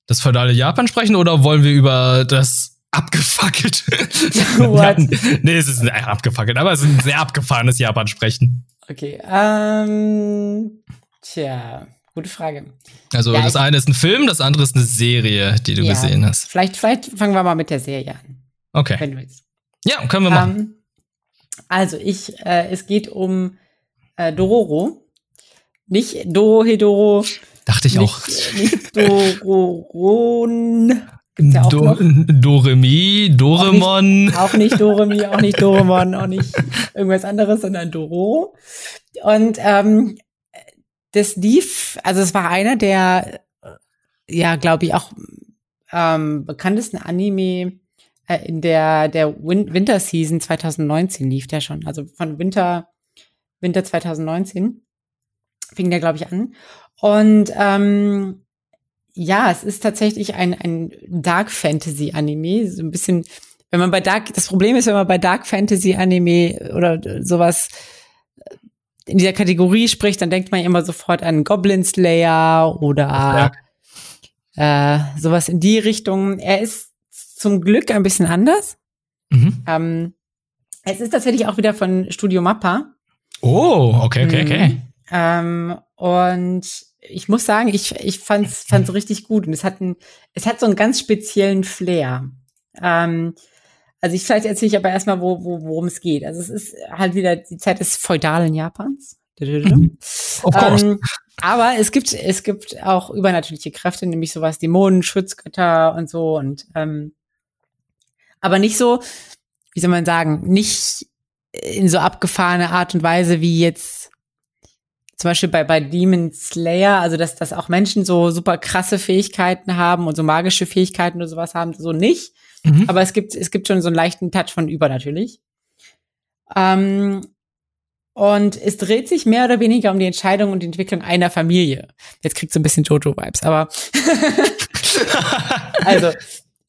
das feudale Japan sprechen oder wollen wir über das abgefackelt? What? nee, es ist ein abgefackelt, aber es ist ein sehr abgefahrenes Japan sprechen. Okay, ähm, tja, gute Frage. Also Ja, das eine ist ein Film, das andere ist eine Serie, die du Ja. gesehen hast. Vielleicht, vielleicht fangen wir mal mit der Serie an, Okay. Ja, können wir machen. Ähm, also ich, äh, es geht um äh, Dororo. Nicht Dorohedoro, Dachte ich auch. nicht, nicht Dororon. Gibt's ja auch Do noch. Doremi, Doremon. Auch nicht Doremi, auch nicht Doremon, auch nicht irgendwas anderes, sondern Dororo. Und ähm, das lief, also es war einer der, äh, ja, glaube ich, auch ähm, bekanntesten Anime äh, in der, der Win Winter Season 2019 lief der schon. Also von Winter, Winter 2019 fing der, glaube ich, an. Und ähm, ja, es ist tatsächlich ein, ein Dark Fantasy Anime. So ein bisschen, wenn man bei Dark, das Problem ist, wenn man bei Dark Fantasy Anime oder sowas in dieser Kategorie spricht, dann denkt man immer sofort an Goblin Slayer oder äh, sowas in die Richtung. Er ist zum Glück ein bisschen anders. Mhm. Ähm, es ist tatsächlich auch wieder von Studio Mappa. Oh, okay, okay, okay. Mhm. Ähm, und ich muss sagen, ich, ich fand's, fand's richtig gut. Und es hat, ein, es hat so einen ganz speziellen Flair. Ähm, also ich vielleicht erzähle ich aber erstmal, wo, wo, worum es geht. Also es ist halt wieder die Zeit des feudalen Japans. Mhm. Ähm, aber es gibt, es gibt auch übernatürliche Kräfte, nämlich sowas Dämonen, Schutzgötter und so. Und ähm, aber nicht so, wie soll man sagen, nicht in so abgefahrene Art und Weise wie jetzt zum Beispiel bei, bei Demon Slayer, also dass, dass auch Menschen so super krasse Fähigkeiten haben und so magische Fähigkeiten oder sowas haben, so nicht. Mhm. Aber es gibt, es gibt schon so einen leichten Touch von übernatürlich. Ähm, und es dreht sich mehr oder weniger um die Entscheidung und die Entwicklung einer Familie. Jetzt kriegt so ein bisschen Jojo-Vibes, aber also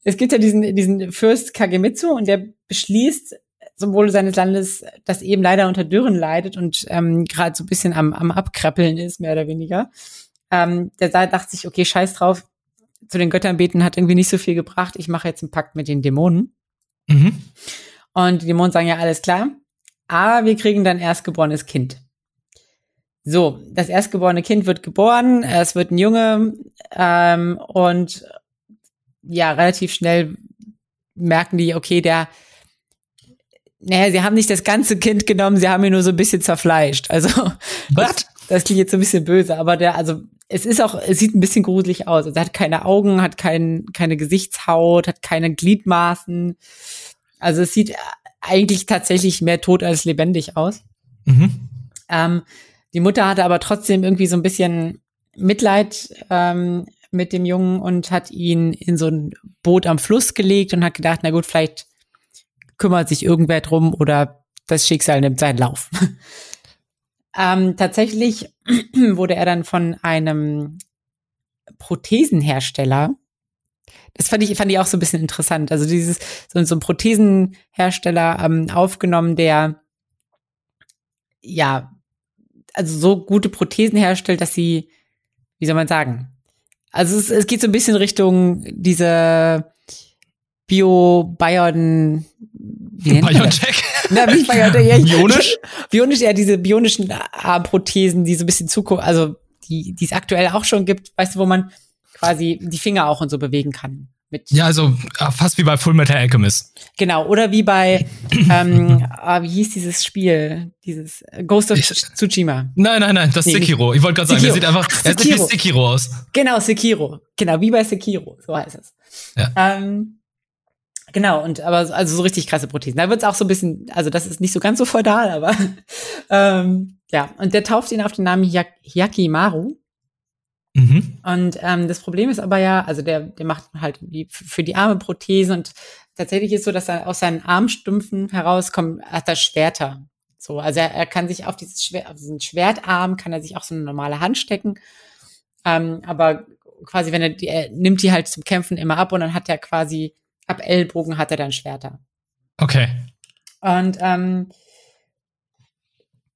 es gibt ja diesen, diesen Fürst Kagemitsu und der beschließt zum Wohle seines Landes, das eben leider unter Dürren leidet und ähm, gerade so ein bisschen am, am Abkrappeln ist, mehr oder weniger. Ähm, der dachte sich, okay, scheiß drauf, zu den Göttern beten hat irgendwie nicht so viel gebracht, ich mache jetzt einen Pakt mit den Dämonen. mhm. Und die Dämonen sagen ja, alles klar, aber wir kriegen dann erstgeborenes Kind. So, das erstgeborene Kind wird geboren, es wird ein Junge ähm, und ja, relativ schnell merken die, okay, der, naja, sie haben nicht das ganze Kind genommen, sie haben ihn nur so ein bisschen zerfleischt. Also, What? das klingt jetzt so ein bisschen böse, aber der, also, es ist auch, es sieht ein bisschen gruselig aus. Also, er hat keine Augen, hat kein, keine Gesichtshaut, hat keine Gliedmaßen. Also, es sieht eigentlich tatsächlich mehr tot als lebendig aus. Mhm. Ähm, die Mutter hatte aber trotzdem irgendwie so ein bisschen Mitleid ähm, mit dem Jungen und hat ihn in so ein Boot am Fluss gelegt und hat gedacht, na gut, vielleicht kümmert sich irgendwer drum oder das Schicksal nimmt seinen Lauf. ähm, tatsächlich wurde er dann von einem Prothesenhersteller das fand ich, fand ich auch so ein bisschen interessant. Also dieses, so, so ein Prothesenhersteller ähm, aufgenommen, der ja, also so gute Prothesen herstellt, dass sie, wie soll man sagen? Also es, es geht so ein bisschen Richtung diese Bio-Bion? Biontech. Na, nicht Biotech, ja, Bionisch? Bionisch, ja, diese bionischen Armprothesen, die so ein bisschen Zukunft, also die, die es aktuell auch schon gibt, weißt du, wo man quasi die Finger auch und so bewegen kann. Mit, Ja, also äh, fast wie bei Full Metal Alchemist. Genau, oder wie bei, ähm, ah, wie hieß dieses Spiel? Dieses äh, Ghost of Ich- Tsushima. Nein, nein, nein, das Nee, Sekiro. Ich wollte gerade sagen, der sieht einfach, Ach, er sieht wie Sekiro. Aus. Genau, Sekiro. Genau, wie bei Sekiro, so heißt es. Ja. Ähm, genau, und aber so- also so richtig krasse Prothesen. Da wird's auch so ein bisschen, also das ist nicht so ganz so feudal, aber ähm, ja, und der tauft ihn auf den Namen Hyak Hyakimaru. Mhm. Und ähm, das Problem ist aber ja, also der, der macht halt die, für die Arme Prothesen und tatsächlich ist so, dass er aus seinen Armstümpfen herauskommt, hat er Schwerter. So, also er, er kann sich auf dieses Schwert, auf diesen Schwertarm kann er sich auch so eine normale Hand stecken. Ähm, aber quasi, wenn er die, er nimmt die halt zum Kämpfen immer ab und dann hat er quasi ab Ellbogen hat er dann Schwerter. Okay. Und ähm,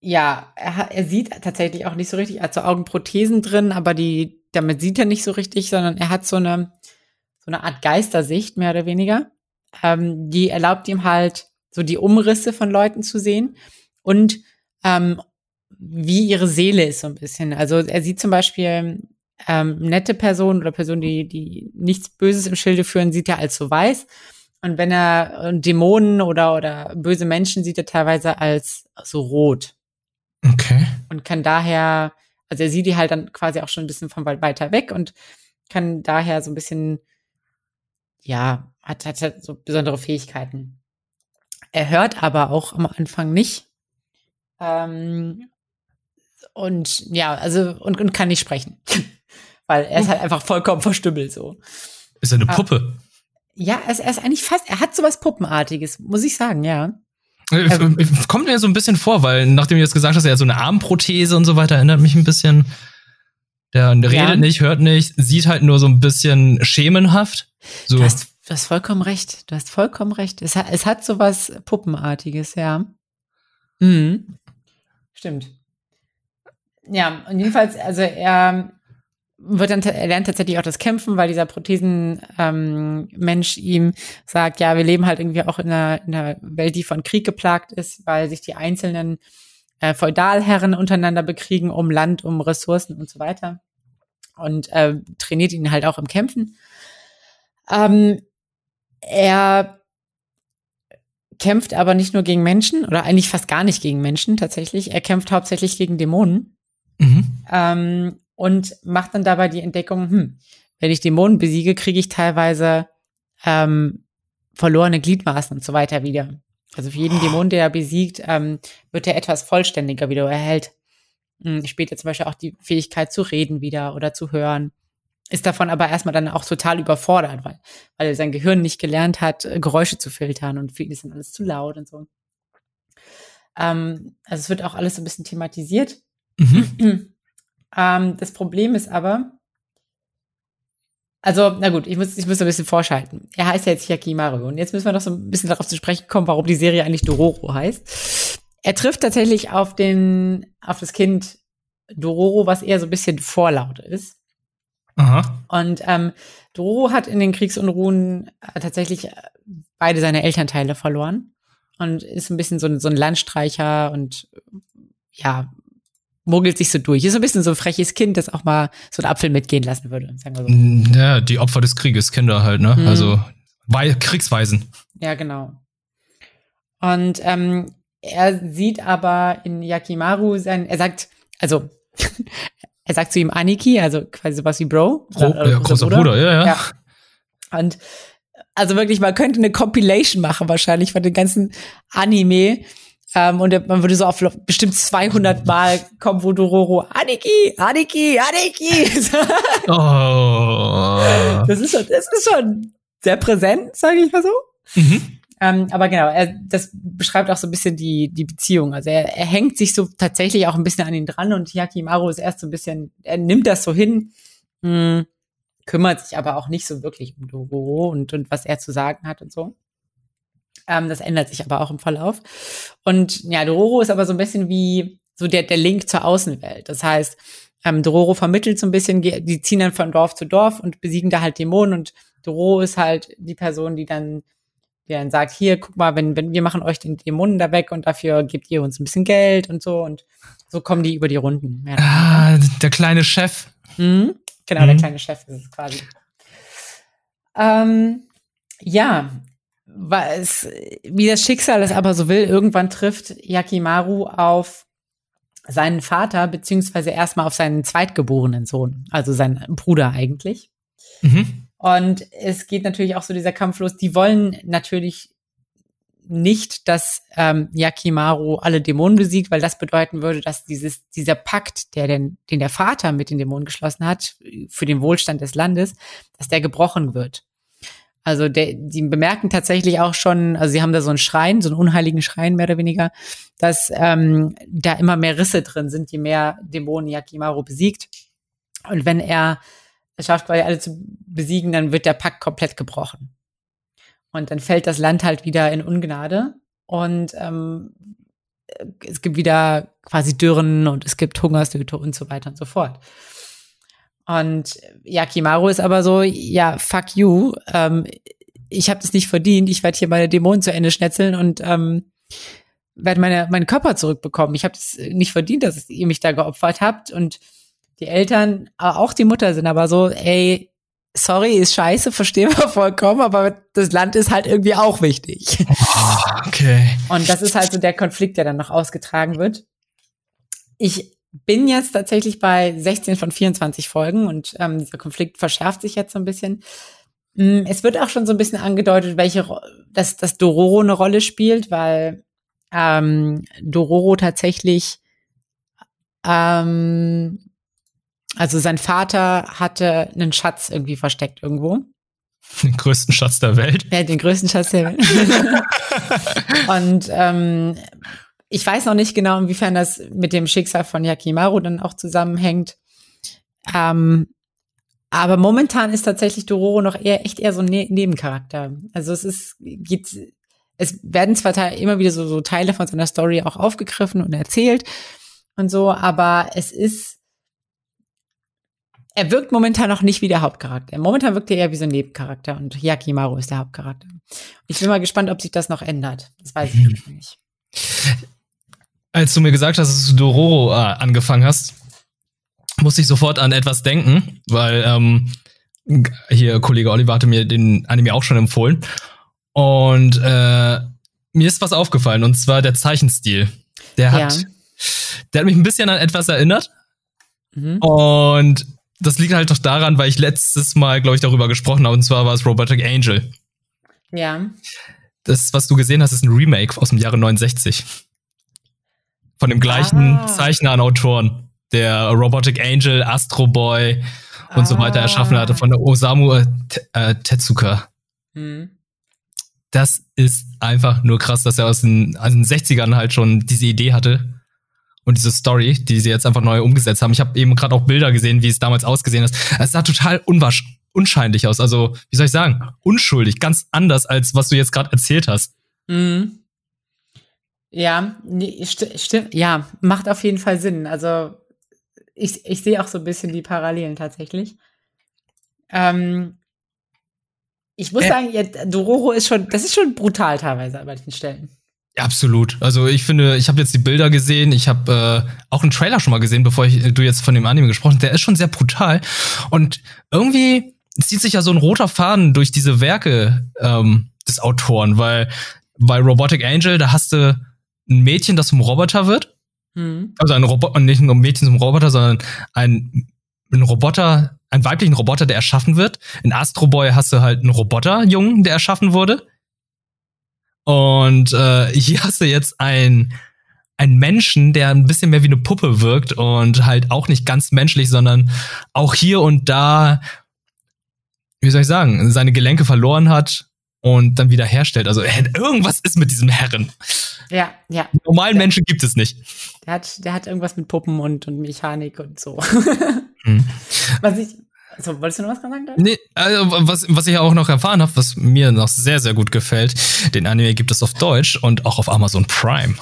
ja, er, er sieht tatsächlich auch nicht so richtig. Er hat so Augenprothesen drin, aber die, damit sieht er nicht so richtig, sondern er hat so eine, so eine Art Geistersicht, mehr oder weniger. Ähm, die erlaubt ihm halt, so die Umrisse von Leuten zu sehen und ähm, wie ihre Seele ist so ein bisschen. Also er sieht zum Beispiel ähm, nette Personen oder Personen, die, die nichts Böses im Schilde führen, sieht er als so weiß. Und wenn er äh, Dämonen oder, oder böse Menschen sieht er teilweise als so rot. Okay. Und kann daher, also er sieht die halt dann quasi auch schon ein bisschen von weit weiter weg und kann daher so ein bisschen, ja, hat, hat, hat so besondere Fähigkeiten. Er hört aber auch am Anfang nicht. Ähm, und ja, also und, und kann nicht sprechen. Weil er ist halt einfach vollkommen verstümmelt so. Ist er eine ah. Puppe? Ja, er ist, er ist eigentlich fast, er hat sowas Puppenartiges, muss ich sagen, ja. Äh, ähm, kommt mir so ein bisschen vor, weil nachdem du jetzt gesagt hast, er hat so eine Armprothese und so weiter, erinnert mich ein bisschen. Der redet ja. nicht, hört nicht, sieht halt nur so ein bisschen schemenhaft. So. Du, hast, du hast vollkommen recht. Du hast vollkommen recht. Es hat, es hat so was Puppenartiges, ja. Mhm. Stimmt. Ja, und jedenfalls, also er wird dann, er lernt tatsächlich auch das Kämpfen, weil dieser Prothesenmensch ähm, ihm sagt, ja, wir leben halt irgendwie auch in einer, in einer Welt, die von Krieg geplagt ist, weil sich die einzelnen äh, Feudalherren untereinander bekriegen um Land, um Ressourcen und so weiter. Und äh, trainiert ihn halt auch im Kämpfen. Ähm, er kämpft aber nicht nur gegen Menschen oder eigentlich fast gar nicht gegen Menschen tatsächlich. Er kämpft hauptsächlich gegen Dämonen. Mhm. Ähm, und macht dann dabei die Entdeckung, hm, wenn ich Dämonen besiege, kriege ich teilweise ähm, verlorene Gliedmaßen und so weiter wieder. Also für jeden oh. Dämon, der er besiegt, ähm, wird er etwas vollständiger wieder. erhält hm, später zum Beispiel auch die Fähigkeit zu reden wieder oder zu hören. Ist davon aber erstmal dann auch total überfordert, weil, weil er sein Gehirn nicht gelernt hat, äh, Geräusche zu filtern und für ihn ist dann alles zu laut und so. Ähm, also es wird auch alles so ein bisschen thematisiert. Mhm. Ähm, das Problem ist aber, also, na gut, ich muss, ich muss ein bisschen vorschalten. Er heißt ja jetzt Yakimaru. Und jetzt müssen wir noch so ein bisschen darauf zu sprechen kommen, warum die Serie eigentlich Dororo heißt. Er trifft tatsächlich auf den, auf das Kind Dororo, was eher so ein bisschen vorlaut ist. Aha. Und ähm, Dororo hat in den Kriegsunruhen äh, tatsächlich äh, beide seine Elternteile verloren und ist ein bisschen so ein, so ein Landstreicher und ja, mogelt sich so durch. Ist so ein bisschen so ein freches Kind, das auch mal so einen Apfel mitgehen lassen würde. Sagen wir so. Mm, ja, die Opfer des Krieges, Kinder halt, ne? Mhm. Also Wei Kriegsweisen. Ja, genau. Und ähm, er sieht aber in Yakimaru sein, er sagt, also er sagt zu ihm Aniki, also quasi sowas wie Bro. Bro oder, ja, großer Bruder. Bruder, ja, ja. ja. Und also wirklich, man könnte eine Compilation machen wahrscheinlich von den ganzen Anime, ähm, und man würde so auf bestimmt 200 Mal kommen, wo Dororo, Aniki, Aniki, Aniki. oh. Das ist schon, das ist schon sehr präsent, sage ich mal so. Mhm. Ähm, aber genau, er, das beschreibt auch so ein bisschen die, die Beziehung. Also er, er hängt sich so tatsächlich auch ein bisschen an ihn dran und Yakimaru ist erst so ein bisschen, er nimmt das so hin, mh, hm, kümmert sich aber auch nicht so wirklich um Dororo und, und was er zu sagen hat und so. Ähm, das ändert sich aber auch im Verlauf. Und ja, Dororo ist aber so ein bisschen wie so der, der Link zur Außenwelt. Das heißt, ähm, Dororo vermittelt so ein bisschen, die ziehen dann von Dorf zu Dorf und besiegen da halt Dämonen und Dororo ist halt die Person, die dann, die dann sagt, hier, guck mal, wenn, wenn wir machen euch den Dämonen da weg und dafür gebt ihr uns ein bisschen Geld und so und so kommen die über die Runden. ah, der kleine Chef. Mhm. Genau, mhm. der kleine Chef ist es quasi. Ähm, ja, was, wie das Schicksal es aber so will, irgendwann trifft Yakimaru auf seinen Vater, beziehungsweise erstmal auf seinen zweitgeborenen Sohn, also seinen Bruder eigentlich. Mhm. Und es geht natürlich auch so dieser Kampf los. Die wollen natürlich nicht, dass ähm, Yakimaru alle Dämonen besiegt, weil das bedeuten würde, dass dieses, dieser Pakt, der den, den der Vater mit den Dämonen geschlossen hat, für den Wohlstand des Landes, dass der gebrochen wird. Also der, die bemerken tatsächlich auch schon, also sie haben da so einen Schrein, so einen unheiligen Schrein mehr oder weniger, dass ähm, da immer mehr Risse drin sind, je mehr Dämonen Yakimaru besiegt. Und wenn er es schafft, quasi alle zu besiegen, dann wird der Pakt komplett gebrochen. Und dann fällt das Land halt wieder in Ungnade. Und ähm, es gibt wieder quasi Dürren und es gibt Hungersnöte und so weiter und so fort. Und Yakimaru ist aber so, ja, fuck you, ähm, ich habe das nicht verdient, ich werde hier meine Dämonen zu Ende schnetzeln und ähm, werde meine, meinen Körper zurückbekommen. Ich habe es nicht verdient, dass ihr mich da geopfert habt. Und die Eltern, auch die Mutter sind aber so, ey, sorry, ist scheiße, verstehen wir vollkommen, aber das Land ist halt irgendwie auch wichtig. Oh, okay. Und das ist halt so der Konflikt, der dann noch ausgetragen wird. Ich bin jetzt tatsächlich bei 16 von 24 Folgen und ähm, dieser Konflikt verschärft sich jetzt so ein bisschen. Mm, es wird auch schon so ein bisschen angedeutet, welche, dass, dass Dororo eine Rolle spielt, weil ähm, Dororo tatsächlich, ähm, also sein Vater hatte einen Schatz irgendwie versteckt irgendwo. Den größten Schatz der Welt. Ja, den größten Schatz der Welt. und ähm, ich weiß noch nicht genau, inwiefern das mit dem Schicksal von Yakimaru dann auch zusammenhängt. Ähm, aber momentan ist tatsächlich Dororo noch eher echt eher so ein ne Nebencharakter. Also es ist geht es werden zwar immer wieder so, so Teile von seiner Story auch aufgegriffen und erzählt und so, aber es ist, er wirkt momentan noch nicht wie der Hauptcharakter. Momentan wirkt er eher wie so ein Nebencharakter und Yakimaru ist der Hauptcharakter. Ich bin mal gespannt, ob sich das noch ändert. Das weiß ich nicht. Als du mir gesagt hast, dass du Dororo äh, angefangen hast, musste ich sofort an etwas denken, weil ähm, hier Kollege Oliver hatte mir den Anime auch schon empfohlen. Und äh, mir ist was aufgefallen, und zwar der Zeichenstil. Der hat, ja. der hat mich ein bisschen an etwas erinnert. Mhm. Und das liegt halt doch daran, weil ich letztes Mal, glaube ich, darüber gesprochen habe, und zwar war es Robotic Angel. Ja. Das, was du gesehen hast, ist ein Remake aus dem Jahre 69. Von dem gleichen ah. Zeichner und Autoren, der Robotic Angel, Astro Boy und ah. so weiter erschaffen hatte, von der Osamu äh, Tetsuka. Mhm das ist einfach nur krass, dass er aus den, aus den 60ern halt schon diese Idee hatte und diese Story, die sie jetzt einfach neu umgesetzt haben. Ich habe eben gerade auch Bilder gesehen, wie es damals ausgesehen ist. Es sah total unwasch unscheinlich aus. Also, wie soll ich sagen, unschuldig, ganz anders als was du jetzt gerade erzählt hast. Mhm. Ja, nee, st stimmt. Ja, macht auf jeden Fall Sinn. Also, ich, ich sehe auch so ein bisschen die Parallelen tatsächlich. Ähm, ich muss äh, sagen, ja, Dororo ist schon, das ist schon brutal teilweise an manchen Stellen. Absolut. Also ich finde, ich habe jetzt die Bilder gesehen, ich habe äh, auch einen Trailer schon mal gesehen, bevor ich, du jetzt von dem Anime gesprochen hast. Der ist schon sehr brutal. Und irgendwie zieht sich ja so ein roter Faden durch diese Werke ähm, des Autoren, weil bei Robotic Angel, da hast du ein Mädchen, das zum Roboter wird. Mhm. Also ein Roboter, nicht ein Mädchen zum Roboter, sondern ein, ein Roboter, einen weiblichen Roboter, der erschaffen wird. In Astro Boy hast du halt einen Roboterjungen, der erschaffen wurde. Und äh, hier hast du jetzt ein einen Menschen, der ein bisschen mehr wie eine Puppe wirkt und halt auch nicht ganz menschlich, sondern auch hier und da, wie soll ich sagen, seine Gelenke verloren hat und dann wieder herstellt. Also irgendwas ist mit diesem Herren. Ja, ja. Normalen der, Menschen gibt es nicht. Der hat, der hat irgendwas mit Puppen und, und Mechanik und so. Hm. Was ich, also, wolltest du noch was sagen? Dann? Nee, also, was, was ich auch noch erfahren habe, was mir noch sehr, sehr gut gefällt, den Anime gibt es auf Deutsch und auch auf Amazon Prime.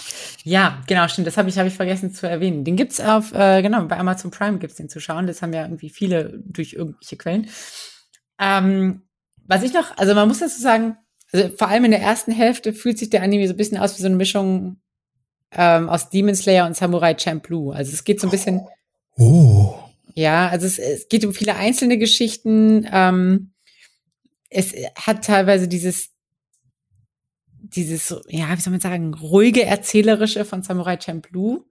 Ja, genau, stimmt. Das habe ich, hab ich vergessen zu erwähnen. Den gibt's auf, äh, genau, bei Amazon Prime gibt's den zu schauen. Das haben ja irgendwie viele durch irgendwelche Quellen. Ähm, was ich noch, also man muss dazu sagen, also vor allem in der ersten Hälfte fühlt sich der Anime so ein bisschen aus wie so eine Mischung ähm, aus Demon Slayer und Samurai Champloo. Also es geht so ein bisschen. Oh. Ja, also es, es geht um viele einzelne Geschichten. Ähm, es hat teilweise dieses, dieses, ja, wie soll man sagen, ruhige erzählerische von Samurai Champloo.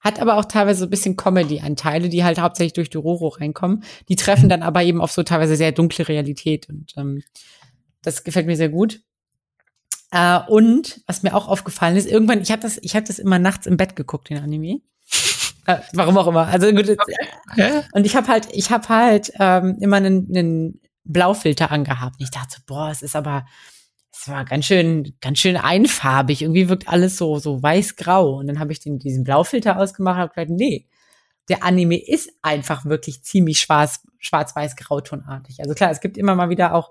Hat aber auch teilweise so ein bisschen Comedy-Anteile, die halt hauptsächlich durch Dororo reinkommen. Die treffen dann aber eben auf so teilweise sehr dunkle Realität. Und ähm, das gefällt mir sehr gut. Äh, und was mir auch aufgefallen ist, irgendwann, ich habe das, ich habe das immer nachts im Bett geguckt, den Anime. Äh, warum auch immer. Also gut. Okay. Und ich habe halt, ich habe halt ähm, immer einen, einen Blaufilter angehabt. Und ich dachte, boah, es ist aber, es war ganz schön, ganz schön einfarbig. Irgendwie wirkt alles so, so weiß-grau. Und dann habe ich den, diesen Blaufilter ausgemacht und habe gesagt, nee, der Anime ist einfach wirklich ziemlich schwarz, schwarz-weiß-grautonartig. Also klar, es gibt immer mal wieder auch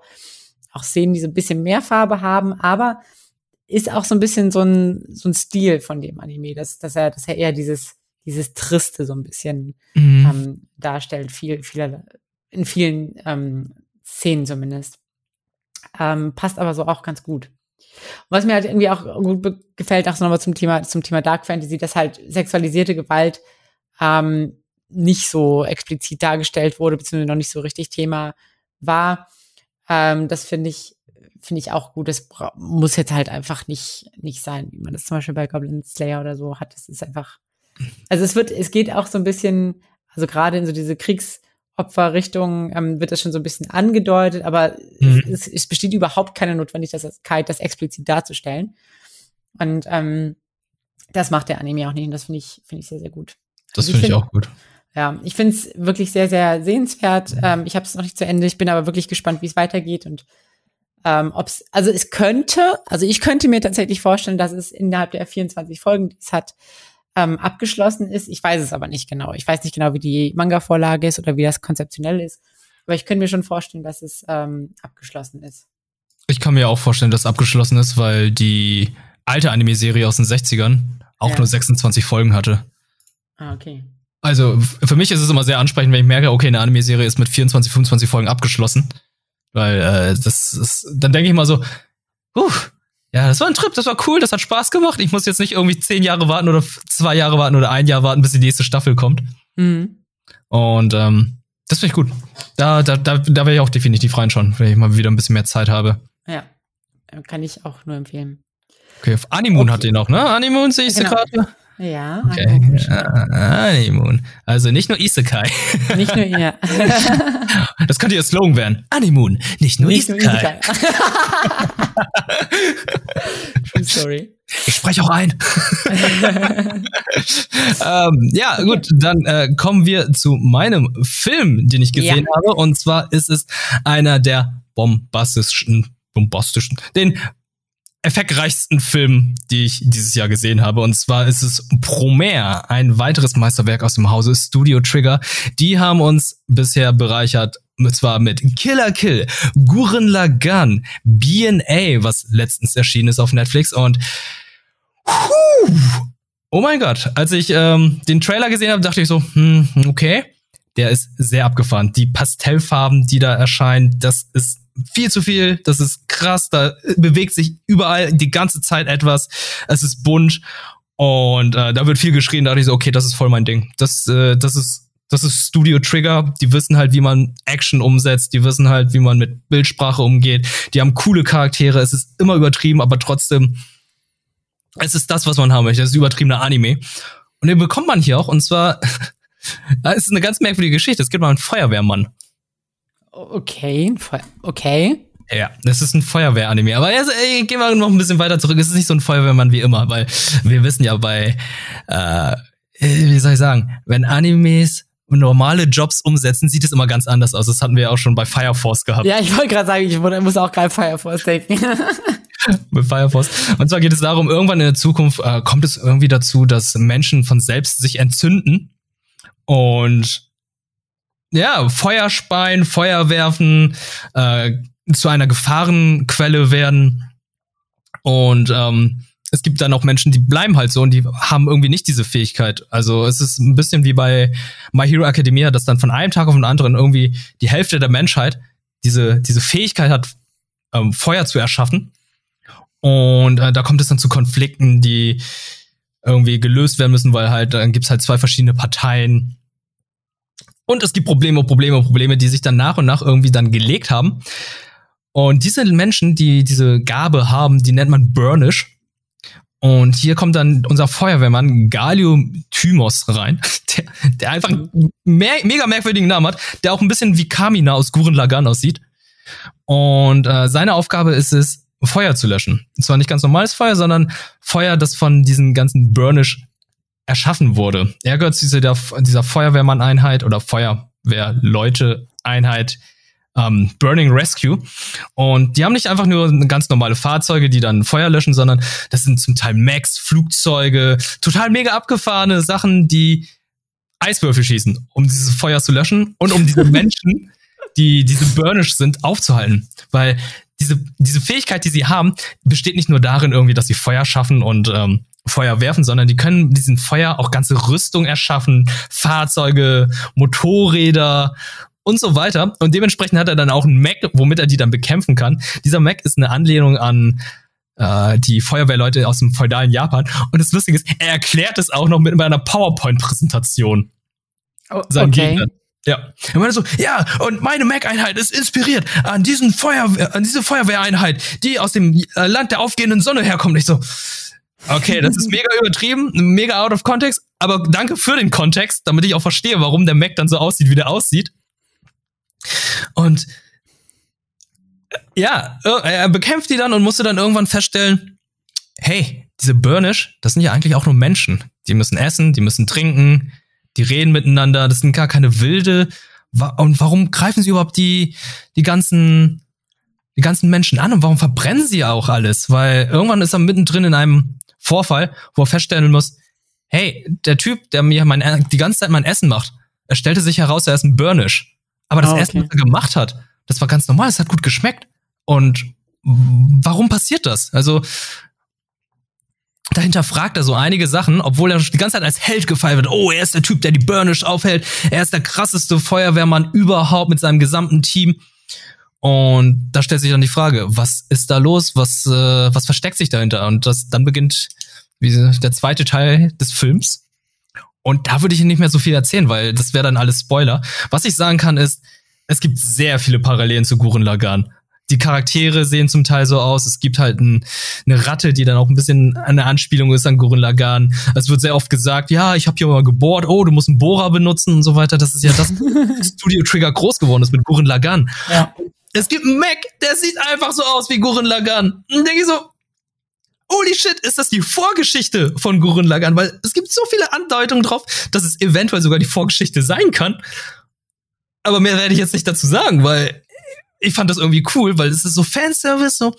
auch Szenen, die so ein bisschen mehr Farbe haben, aber ist auch so ein bisschen so ein, so ein Stil von dem Anime, dass, dass er, dass er eher dieses, dieses Triste so ein bisschen mhm. ähm, darstellt, viel, viel, in vielen ähm, Szenen zumindest. Ähm, passt aber so auch ganz gut. was mir halt irgendwie auch gut gefällt, auch nochmal zum Thema, zum Thema Dark Fantasy, dass halt sexualisierte Gewalt ähm, nicht so explizit dargestellt wurde, beziehungsweise noch nicht so richtig Thema war. Ähm, das finde ich, finde ich auch gut. Das muss jetzt halt einfach nicht, nicht sein, wie man das zum Beispiel bei Goblin Slayer oder so hat. Das ist einfach, also es wird, es geht auch so ein bisschen, also gerade in so diese Kriegsopferrichtung ähm, wird das schon so ein bisschen angedeutet, aber mhm. es, es, besteht überhaupt keine Notwendigkeit, das explizit darzustellen. Und ähm, das macht der Anime auch nicht und das finde ich, finde ich sehr, sehr gut. Das also finde ich, find, auch gut. Ja, ich finde es wirklich sehr, sehr sehenswert. Ähm, ich habe es noch nicht zu Ende. Ich bin aber wirklich gespannt, wie es weitergeht und ähm, ob's, also es könnte, also ich könnte mir tatsächlich vorstellen, dass es innerhalb der 24 Folgen, die es hat, ähm, abgeschlossen ist. Ich weiß es aber nicht genau. Ich weiß nicht genau, wie die Manga-Vorlage ist oder wie das konzeptionell ist. Aber ich könnte mir schon vorstellen, dass es ähm, abgeschlossen ist. Ich kann mir auch vorstellen, dass es abgeschlossen ist, weil die alte Anime-Serie aus den 60ern auch ja. nur 26 Folgen hatte. Ah, okay. Also für mich ist es immer sehr ansprechend, wenn ich merke, okay, eine Anime-Serie ist mit 24, 25 Folgen abgeschlossen. Weil äh, das ist, dann denke ich mal so, uh, ja, das war ein Trip, das war cool, das hat Spaß gemacht. Ich muss jetzt nicht irgendwie zehn Jahre warten oder zwei Jahre warten oder ein Jahr warten, bis die nächste Staffel kommt. Mhm. Und ähm, das finde ich gut. Da, da, da, da werde ich auch definitiv reinschauen, wenn ich mal wieder ein bisschen mehr Zeit habe. Ja, kann ich auch nur empfehlen. Okay, auf Animoon okay. hat ihr noch, ne? Animoon sehe ich genau. sie gerade. Ja, okay. Honeymoon. Also nicht nur Isekai. Nicht nur, ja. Das könnte ihr Slogan werden. Honeymoon, nicht nur nicht Isekai. Nur True story. Ich spreche auch ein. ähm, ja, gut, dann äh, kommen wir zu meinem Film, den ich gesehen ja. habe. Und zwar ist es einer der bombastischen, bombastischen, den effektreichsten Film, die ich dieses Jahr gesehen habe. Und zwar ist es Promare, ein weiteres Meisterwerk aus dem Hause Studio Trigger. Die haben uns bisher bereichert und zwar mit Killer Kill, Gurren Lagann, B&A, was letztens erschienen ist auf Netflix und puh, oh mein Gott, als ich ähm, den Trailer gesehen habe, dachte ich so, hm, okay, der ist sehr abgefahren. Die Pastellfarben, die da erscheinen, das ist viel zu viel, das ist krass, da bewegt sich überall die ganze Zeit etwas, es ist bunt. Und äh, da wird viel geschrien, da dachte ich so, okay, das ist voll mein Ding. Das, äh, das ist das ist Studio Trigger, die wissen halt, wie man Action umsetzt, die wissen halt, wie man mit Bildsprache umgeht, die haben coole Charaktere, es ist immer übertrieben, aber trotzdem, es ist das, was man haben möchte, es ist übertriebener Anime. Und den bekommt man hier auch, und zwar, es ist eine ganz merkwürdige Geschichte, es gibt mal einen Feuerwehrmann. Okay, okay. Ja, das ist ein Feuerwehr-Anime. Aber jetzt, ey, gehen wir noch ein bisschen weiter zurück. Es ist nicht so ein Feuerwehrmann wie immer, weil wir wissen ja bei, äh, wie soll ich sagen, wenn Animes normale Jobs umsetzen, sieht es immer ganz anders aus. Das hatten wir ja auch schon bei Fire Force gehabt. Ja, ich wollte gerade sagen, ich muss auch gerade Fire Force denken. Mit Fire Force. Und zwar geht es darum, irgendwann in der Zukunft äh, kommt es irgendwie dazu, dass Menschen von selbst sich entzünden und ja, Feuer speien, Feuer werfen, äh, zu einer Gefahrenquelle werden. Und ähm, es gibt dann auch Menschen, die bleiben halt so und die haben irgendwie nicht diese Fähigkeit. Also es ist ein bisschen wie bei My Hero Academia, dass dann von einem Tag auf den anderen irgendwie die Hälfte der Menschheit diese, diese Fähigkeit hat, ähm, Feuer zu erschaffen. Und äh, da kommt es dann zu Konflikten, die irgendwie gelöst werden müssen, weil halt dann gibt's halt zwei verschiedene Parteien. Und es gibt Probleme, Probleme, Probleme, die sich dann nach und nach irgendwie dann gelegt haben. Und diese Menschen, die diese Gabe haben, die nennt man Burnish. Und hier kommt dann unser Feuerwehrmann Galio Thymos rein, der, der einfach einen mehr, mega merkwürdigen Namen hat, der auch ein bisschen wie Kamina aus Guren Lagan aussieht. Und äh, seine Aufgabe ist es, Feuer zu löschen. Und zwar nicht ganz normales Feuer, sondern Feuer, das von diesen ganzen Burnish erschaffen wurde. Er gehört zu dieser, dieser Feuerwehrmann-Einheit oder Feuerwehrleute-Einheit, ähm, Burning Rescue. Und die haben nicht einfach nur ganz normale Fahrzeuge, die dann Feuer löschen, sondern das sind zum Teil Max, Flugzeuge, total mega abgefahrene Sachen, die Eiswürfel schießen, um dieses Feuer zu löschen und um diese Menschen, die diese Burnish sind, aufzuhalten. Weil diese, diese Fähigkeit, die sie haben, besteht nicht nur darin irgendwie, dass sie Feuer schaffen und ähm, Feuer werfen, sondern die können diesen Feuer auch ganze Rüstung erschaffen, Fahrzeuge, Motorräder und so weiter. Und dementsprechend hat er dann auch einen Mac, womit er die dann bekämpfen kann. Dieser Mac ist eine Anlehnung an äh, die Feuerwehrleute aus dem feudalen Japan. Und das Lustige ist, er erklärt es auch noch mit einer PowerPoint-Präsentation. Oh, okay. Ja. Er meinte so, ja, und meine Mac-Einheit ist inspiriert an diesen Feuerwehr, an diese Feuerwehreinheit, die aus dem äh, Land der aufgehenden Sonne herkommt. Ich so, okay, das ist mega übertrieben, mega out of context, aber danke für den Kontext, damit ich auch verstehe, warum der Mac dann so aussieht, wie der aussieht. Und ja, äh, er bekämpft die dann und musste dann irgendwann feststellen, hey, diese Burnish, das sind ja eigentlich auch nur Menschen. Die müssen essen, die müssen trinken, die reden miteinander, das sind gar keine Wilde. Und warum greifen sie überhaupt die, die ganzen, die ganzen Menschen an und warum verbrennen sie auch alles? Weil irgendwann ist er mittendrin in einem Vorfall, wo er feststellen muss, hey, der Typ, der mir mein, die ganze Zeit mein Essen macht, er stellte sich heraus, er ist ein Burnish. Aber das oh, okay. Essen, was er gemacht hat, das war ganz normal, es hat gut geschmeckt. Und warum passiert das? Also, dahinter fragt er so einige Sachen, obwohl er die ganze Zeit als Held gefeiert wird. Oh, er ist der Typ, der die Burnish aufhält. Er ist der krasseste Feuerwehrmann überhaupt mit seinem gesamten Team. Und da stellt sich dann die Frage, was ist da los? Was, äh, was versteckt sich dahinter? Und das, dann beginnt wie, der zweite Teil des Films. Und da würde ich nicht mehr so viel erzählen, weil das wäre dann alles Spoiler. Was ich sagen kann ist, es gibt sehr viele Parallelen zu Gurren Lagann die Charaktere sehen zum Teil so aus. Es gibt halt ein, eine Ratte, die dann auch ein bisschen eine Anspielung ist an Gurren Lagann. Es wird sehr oft gesagt, ja, ich habe hier mal gebohrt, oh, du musst einen Bohrer benutzen und so weiter. Das ist ja das Studio Trigger groß geworden ist mit Gurren Lagann. Ja. Es gibt einen Mac, der sieht einfach so aus wie Gurren Lagann. Und denke ich so, holy shit, ist das die Vorgeschichte von Gurren Lagann? Weil es gibt so viele Andeutungen drauf, dass es eventuell sogar die Vorgeschichte sein kann. Aber mehr werde ich jetzt nicht dazu sagen, weil ich fand das irgendwie cool, weil es ist so Fanservice, so,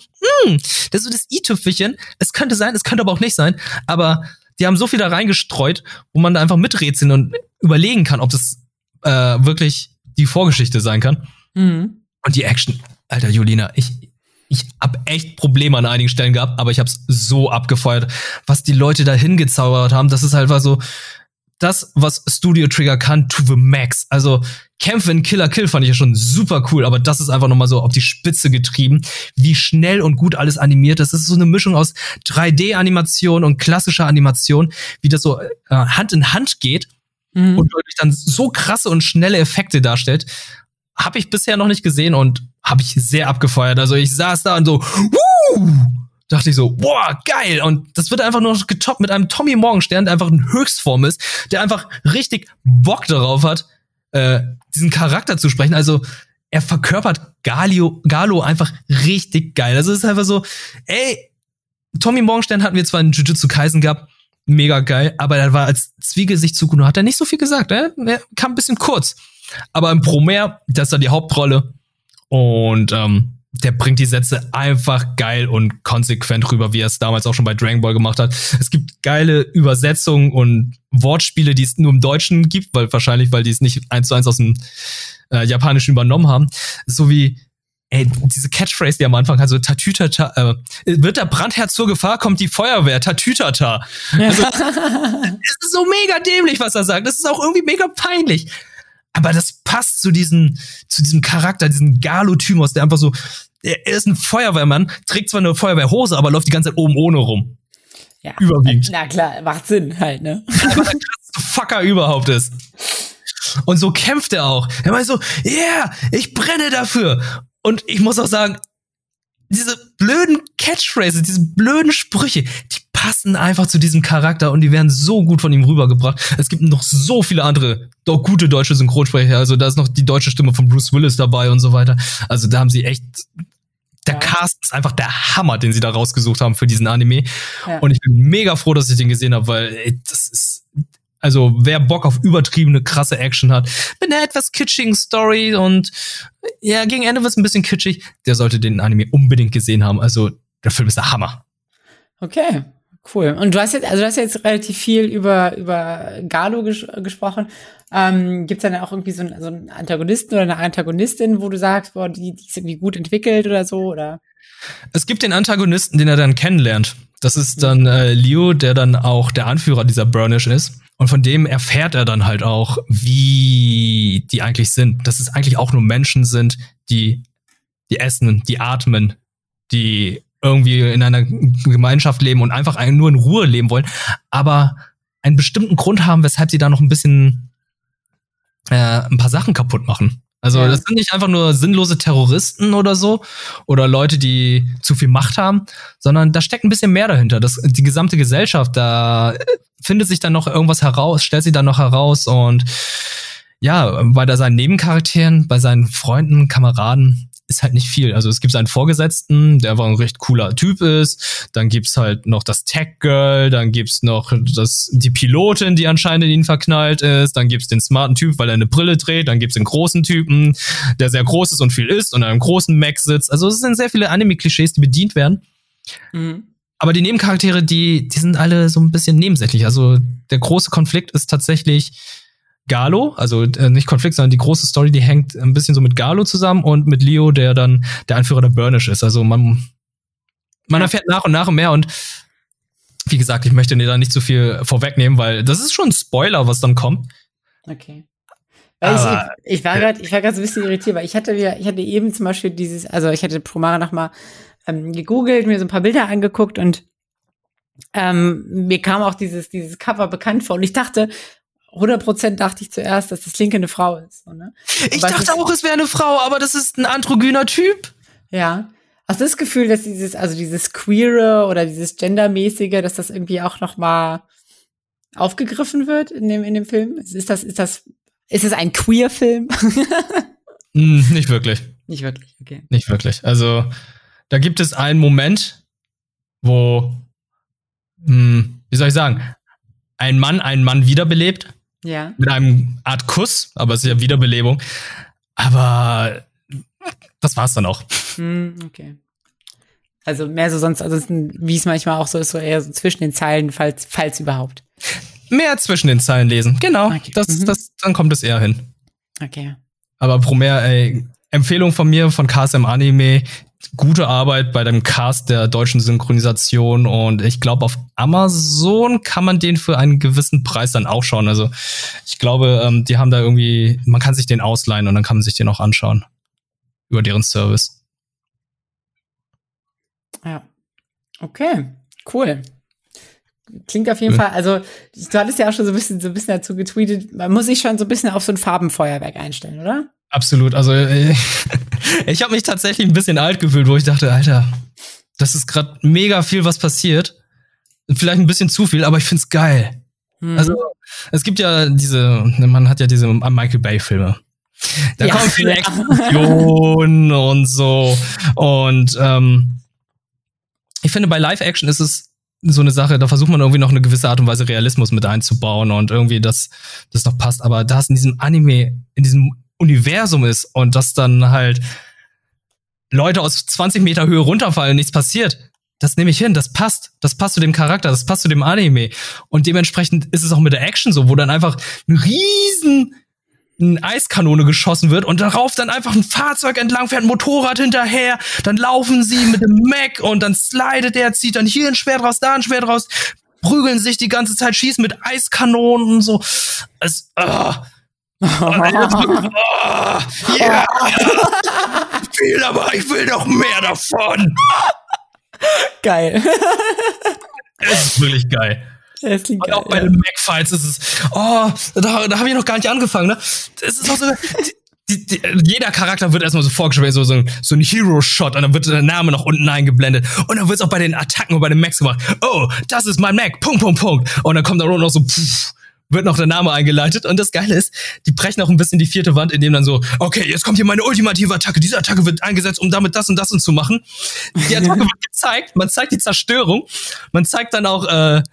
hm, das ist so das i-Tüpfelchen. Es könnte sein, es könnte aber auch nicht sein. Aber die haben so viel da reingestreut, wo man da einfach miträtseln und überlegen kann, ob das äh, wirklich die Vorgeschichte sein kann. Mhm. Und die Action, Alter, Julina, ich, ich hab echt Probleme an einigen Stellen gehabt, aber ich hab's so abgefeuert, was die Leute da hingezaubert haben. Das ist halt so, das, was Studio Trigger kann, to the max. Also Kämpfe in Killer Kill fand ich ja schon super cool, aber das ist einfach nochmal so auf die Spitze getrieben, wie schnell und gut alles animiert ist. Das ist so eine Mischung aus 3D-Animation und klassischer Animation, wie das so äh, Hand in Hand geht mhm. und dann so krasse und schnelle Effekte darstellt. Habe ich bisher noch nicht gesehen und habe ich sehr abgefeuert. Also ich saß da und so, Wuh! dachte ich so, boah, geil. Und das wird einfach nur getoppt mit einem Tommy Morgenstern, der einfach ein Höchstform ist, der einfach richtig Bock darauf hat, äh, diesen Charakter zu sprechen. Also er verkörpert Galio, Galo einfach richtig geil. Also es ist einfach so, ey, Tommy Morgenstern hatten wir zwar in Jujutsu Kaisen gehabt, mega geil, aber er war als Zwiegesicht zu Kuno, hat er nicht so viel gesagt, er, er kam ein bisschen kurz. Aber im Promare, das ist da die Hauptrolle. Und ähm, der bringt die Sätze einfach geil und konsequent rüber, wie er es damals auch schon bei Dragon Ball gemacht hat. Es gibt geile Übersetzungen und Wortspiele, die es nur im Deutschen gibt, weil wahrscheinlich, weil die es nicht eins zu eins aus dem äh, Japanischen übernommen haben. So wie, ey, diese Catchphrase, die am Anfang hat, so Tatütata, äh, wird der Brandherz zur Gefahr, kommt die Feuerwehr, Tatütata. Also, es ist so mega dämlich, was er sagt. Das ist auch irgendwie mega peinlich aber das passt zu diesem, zu diesem Charakter, diesen Galo-Thymos, der einfach so, er ist ein Feuerwehrmann, trägt zwar eine Feuerwehrhose, aber läuft die ganze Zeit oben ohne rum. Ja. Überwiegend. Na klar, macht Sinn halt, ne? Einfach der krasseste Fucker überhaupt ist. Und so kämpft er auch. Er meint so, yeah, ich brenne dafür. Und ich muss auch sagen, diese blöden Catchphrases, diese blöden Sprüche, die passen einfach zu diesem Charakter und die werden so gut von ihm rübergebracht. Es gibt noch so viele andere doch gute deutsche Synchronsprecher. Also da ist noch die deutsche Stimme von Bruce Willis dabei und so weiter. Also da haben sie echt der ja. Cast ist einfach der Hammer, den sie da rausgesucht haben für diesen Anime. Ja. Und ich bin mega froh, dass ich den gesehen habe, weil ey, das ist also wer Bock auf übertriebene krasse Action hat, mit einer etwas kitschigen Story und ja, gegen Ende wird es ein bisschen kitschig, der sollte den Anime unbedingt gesehen haben. Also der Film ist der Hammer. Okay, cool. Und du hast jetzt, also du hast jetzt relativ viel über, über Galo ges gesprochen. Ähm, Gibt es dann auch irgendwie so einen, so einen Antagonisten oder eine Antagonistin, wo du sagst, boah, die, die ist irgendwie gut entwickelt oder so, oder? Es gibt den Antagonisten, den er dann kennenlernt. Das ist dann äh, Leo, der dann auch der Anführer dieser Burnish ist. Und von dem erfährt er dann halt auch, wie die eigentlich sind. Dass es eigentlich auch nur Menschen sind, die, die essen, die atmen, die irgendwie in einer Gemeinschaft leben und einfach nur in Ruhe leben wollen, aber einen bestimmten Grund haben, weshalb sie da noch ein bisschen äh, ein paar Sachen kaputt machen. Also ja. das sind nicht einfach nur sinnlose Terroristen oder so oder Leute, die zu viel Macht haben, sondern da steckt ein bisschen mehr dahinter. Das, die gesamte Gesellschaft, da findet sich dann noch irgendwas heraus, stellt sie dann noch heraus und ja, bei seinen Nebencharakteren, bei seinen Freunden, Kameraden, ist halt nicht viel. Also es gibt einen Vorgesetzten, der aber ein recht cooler Typ ist. Dann gibt's halt noch das Tech Girl, dann gibt's noch das, die Pilotin, die anscheinend in ihn verknallt ist. Dann gibt's den smarten Typ, weil er eine Brille dreht. Dann gibt's den großen Typen, der sehr groß ist und viel isst und an einem großen Mac sitzt. Also es sind sehr viele Anime-Klischees, die bedient werden. Mhm. Aber die Nebencharaktere, die, die sind alle so ein bisschen nebensächlich. Also der große Konflikt ist tatsächlich Galo, also äh, nicht Konflikt, sondern die große Story, die hängt ein bisschen so mit Galo zusammen und mit Leo, der dann der Anführer der Burnish ist. Also man, man erfährt nach und nach und mehr und wie gesagt, ich möchte dir da nicht zu viel vorwegnehmen, weil das ist schon ein Spoiler, was dann kommt. Okay. Weil ich, ich, war gerade, ich war gerade so ein bisschen irritiert, weil ich hatte wieder, ich hatte eben zum Beispiel dieses, also ich hatte Promara noch mal ähm, gegoogelt, mir so ein paar Bilder angeguckt und ähm, mir kam auch dieses, dieses Cover bekannt vor und ich dachte, 100% dachte ich zuerst, dass das Linke eine Frau ist. So, ne? Ich dachte auch, es wäre eine Frau, aber das ist ein androgyner Typ. Ja. Hast du das Gefühl, dass dieses, also dieses Queere oder dieses Gendermäßige, dass das irgendwie auch noch mal aufgegriffen wird in dem, in dem Film? Ist das, ist das, ist es ein Queer-Film? hm, nicht wirklich. Nicht wirklich, okay. Nicht wirklich. Also, da gibt es einen Moment, wo, hm, wie soll ich sagen, ein Mann einen Mann wiederbelebt ja. Mit einem Art Kuss, aber es ist ja Wiederbelebung. Aber das war's dann auch. Hm, okay. Also mehr so sonst, also wie es manchmal auch so ist, so eher so zwischen den Zeilen, falls, falls überhaupt. Mehr zwischen den Zeilen lesen, genau. Okay. Das, mhm. das, dann kommt es eher hin. Okay. Aber Promer, ey, Empfehlung von mir von KSM Anime, gute Arbeit bei dem Cast der deutschen Synchronisation und ich glaube, auf Amazon kann man den für einen gewissen Preis dann auch schauen. Also ich glaube, ähm, die haben da irgendwie, man kann sich den ausleihen und dann kann man sich den auch anschauen über deren Service. Ja. Okay, cool. Klingt auf jeden ja. Fall, also du hattest ja auch schon so ein bisschen, so ein bisschen dazu getweetet, man muss sich schon so ein bisschen auf so ein Farbenfeuerwerk einstellen, oder? Absolut. Also äh, ich habe mich tatsächlich ein bisschen alt gefühlt, wo ich dachte, Alter, das ist gerade mega viel, was passiert. Vielleicht ein bisschen zu viel, aber ich find's geil. Mhm. Also es gibt ja diese, man hat ja diese Michael Bay Filme. Da ja. kommen viele Explosionen und so. Und ähm, ich finde, bei Live-Action ist es so eine Sache, da versucht man irgendwie noch eine gewisse Art und Weise Realismus mit einzubauen und irgendwie das, das noch passt. Aber da ist in diesem Anime, in diesem Universum ist und dass dann halt Leute aus 20 Meter Höhe runterfallen und nichts passiert. Das nehme ich hin, das passt. Das passt zu dem Charakter, das passt zu dem Anime. Und dementsprechend ist es auch mit der Action so, wo dann einfach ein riesen eine Eiskanone geschossen wird und darauf dann einfach ein Fahrzeug entlang fährt, ein Motorrad hinterher, dann laufen sie mit dem Mac und dann slidet der, zieht dann hier ein Schwert raus, da ein Schwert raus, prügeln sich die ganze Zeit, schießen mit Eiskanonen und so. Es, uh, oh, ja. Ich will aber, ich will noch mehr davon. Geil. Es ist wirklich geil. Das klingt Und geil, auch bei ja. den Mac-Fights ist es, oh, da, da habe ich noch gar nicht angefangen, ne? Es ist auch so, die, die, jeder Charakter wird erstmal so vorgestellt, so, so ein, so ein Hero-Shot und dann wird der Name noch unten eingeblendet. Und dann wird es auch bei den Attacken und bei den Macs gemacht. Oh, das ist mein Mac, Punkt, Punkt, Punkt. Und dann kommt da noch so, pff, wird noch der Name eingeleitet. Und das Geile ist, die brechen auch ein bisschen die vierte Wand, indem dann so, okay, jetzt kommt hier meine ultimative Attacke. Diese Attacke wird eingesetzt, um damit das und das und zu machen. Die Attacke wird gezeigt, man zeigt die Zerstörung, man zeigt dann auch äh,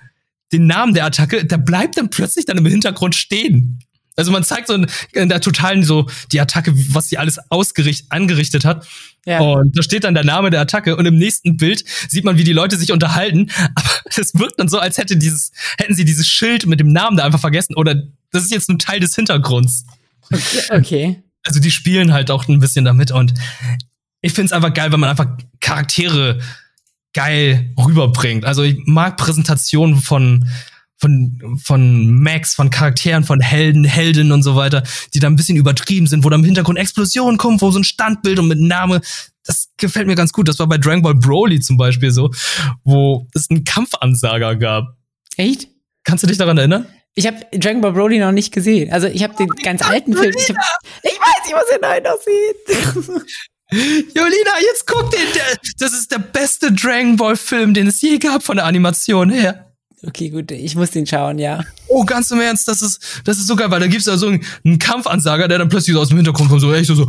den Namen der Attacke, da bleibt dann plötzlich dann im Hintergrund stehen. Also man zeigt so in, in der totalen so die Attacke, was sie alles ausgerichtet, angerichtet hat. Ja. Und da steht dann der Name der Attacke und im nächsten Bild sieht man, wie die Leute sich unterhalten. Aber es wirkt dann so, als hätte dieses, hätten sie dieses Schild mit dem Namen da einfach vergessen. Oder das ist jetzt nur Teil des Hintergrunds. Okay. okay. Also die spielen halt auch ein bisschen damit und ich finde es einfach geil, wenn man einfach Charaktere geil rüberbringt. Also ich mag Präsentationen von von, von Max, von Charakteren, von Helden, Heldinnen und so weiter, die da ein bisschen übertrieben sind, wo da im Hintergrund Explosionen kommen, wo so ein Standbild und mit Name, das gefällt mir ganz gut. Das war bei Dragon Ball Broly zum Beispiel so, wo es einen Kampfansager gab. Echt? Kannst du dich daran erinnern? Ich habe Dragon Ball Broly noch nicht gesehen. Also ich habe den ganz alten Film. Ich, hab, ich weiß, ich muss ihn noch sehen. Jolina, jetzt guck den, das ist der beste Dragon Ball Film, den es je gab von der Animation her. Okay, gut, ich muss den schauen, ja. Oh, ganz im Ernst, das ist, das ist so geil, weil da gibt's da so einen, einen Kampfansager, der dann plötzlich so aus dem Hintergrund kommt, so echt so, so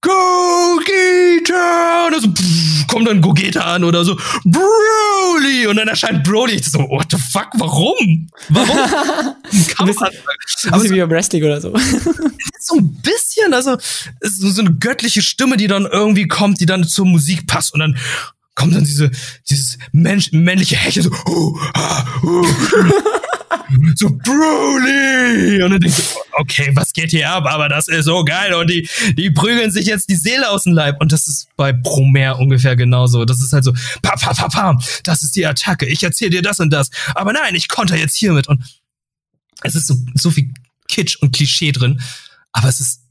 Gogeta! Und dann so, pff, kommt dann Gogeta an oder so, Broly! Und dann erscheint Broly. Ich so, what the fuck, warum? Warum? Kampfansager. Also wie beim Wrestling oder so. so ein bisschen, also, es so eine göttliche Stimme, die dann irgendwie kommt, die dann zur Musik passt und dann kommt dann diese, dieses Mensch, männliche Hecheln so, ah, oh. so Broly! Und dann denkst du, okay, was geht hier ab? Aber das ist so geil und die, die prügeln sich jetzt die Seele aus dem Leib. Und das ist bei Promare ungefähr genauso. Das ist halt so, pa, pa, pa, pa, das ist die Attacke. Ich erzähle dir das und das. Aber nein, ich konnte jetzt hiermit. Und es ist so, so viel Kitsch und Klischee drin. Aber es ist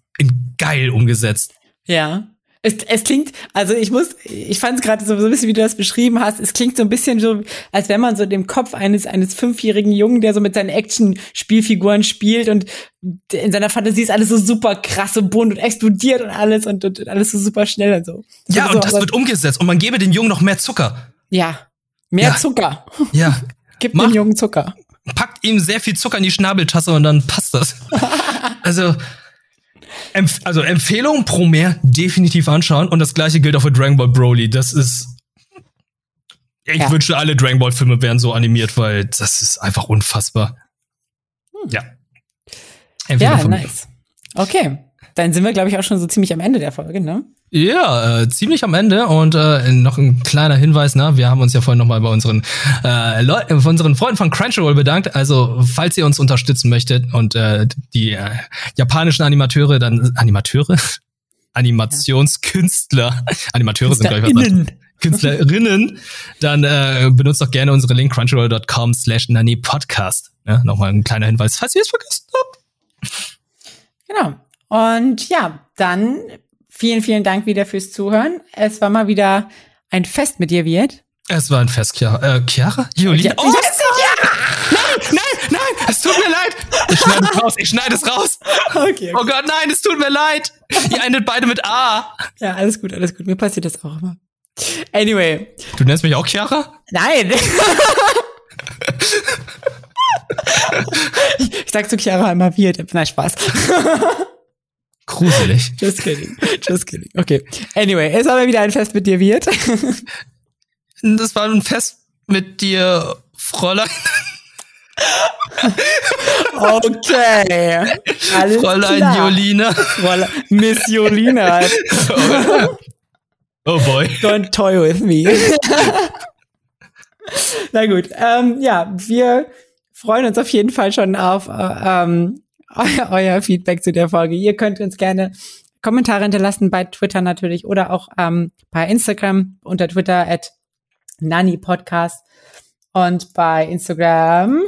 geil umgesetzt. Ja. Es, es klingt, also ich muss, ich fand es gerade so, so ein bisschen, wie du das beschrieben hast, es klingt so ein bisschen so, als wenn man so dem Kopf eines, eines fünfjährigen Jungen, der so mit seinen Action-Spielfiguren spielt und in seiner Fantasie ist alles so super krass und bunt und explodiert und alles und, und, und alles so super schnell und so. Ja, so, und das wird umgesetzt und man gebe den Jungen noch mehr Zucker. Ja, mehr ja. Zucker. Ja. Gib Mach, dem Jungen Zucker. Packt ihm sehr viel Zucker in die Schnabeltasse und dann passt das. also, Empf also Empfehlung pro mehr definitiv anschauen und das gleiche gilt auch für Dragon Ball Broly. Das ist ich ja. wünschte, alle Dragon Ball Filme wären so animiert, weil das ist einfach unfassbar. Hm. Ja. Empfehlung ja, nice. Okay. Dann sind wir, glaube ich, auch schon so ziemlich am Ende der Folge, ne? Ja, äh, ziemlich am Ende und äh, noch ein kleiner Hinweis, ne? Wir haben uns ja vorhin nochmal bei unseren äh, Leuten, von unseren Freunden von Crunchyroll bedankt. Also, falls ihr uns unterstützen möchtet und äh, die äh, japanischen Animateure, dann Animateure? Animationskünstler. Animateure sind gleich was. Künstlerinnen, dann äh, benutzt doch gerne unsere Link crunchyroll.com slash nani podcast. Ja, Nochmal ein kleiner Hinweis, falls ihr es vergessen habt. Genau. Und ja, dann Vielen, vielen Dank wieder fürs Zuhören. Es war mal wieder ein Fest mit dir, Wirt. Es war ein Fest, Chiara. Äh, Chiara? Julina? Oh, ja. Nein, nein, nein, es tut mir leid. Ich schneide es raus, ich schneide es raus. Okay, okay. Oh Gott, nein, es tut mir leid. Ihr endet beide mit A. Ja, alles gut, alles gut. Mir passiert das auch immer. Anyway. Du nennst mich auch Chiara? Nein. ich sag zu Chiara immer Wirt. Na, Spaß. Gruselig. Just kidding. Just kidding. Okay. Anyway, es war mal wieder ein Fest mit dir, Wirt. Das war ein Fest mit dir, Fräulein. Okay. Alles Fräulein klar. Jolina. Fräulein, Miss Jolina. Oh boy. Don't toy with me. Na gut. Ähm, ja, wir freuen uns auf jeden Fall schon auf äh, ähm, euer, euer Feedback zu der Folge. Ihr könnt uns gerne Kommentare hinterlassen bei Twitter natürlich oder auch ähm, bei Instagram unter Twitter at Nani Podcast und bei Instagram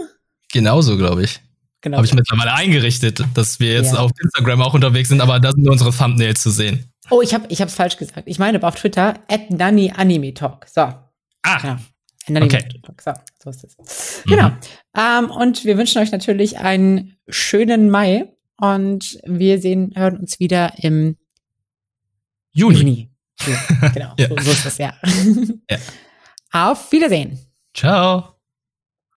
genauso, glaube ich. Genau. Habe ich mittlerweile eingerichtet, dass wir jetzt ja. auf Instagram auch unterwegs sind, aber da sind nur unsere Thumbnails zu sehen. Oh, ich habe ich es falsch gesagt. Ich meine auf Twitter at Nani Anime Talk. So. Ah. Ja. Okay. So, so ist es. Mhm. Genau. Ähm, und wir wünschen euch natürlich einen schönen Mai und wir sehen, hören uns wieder im Juni. Juni. Genau, ja. so, so, ist das ja. ja. Auf Wiedersehen. Ciao.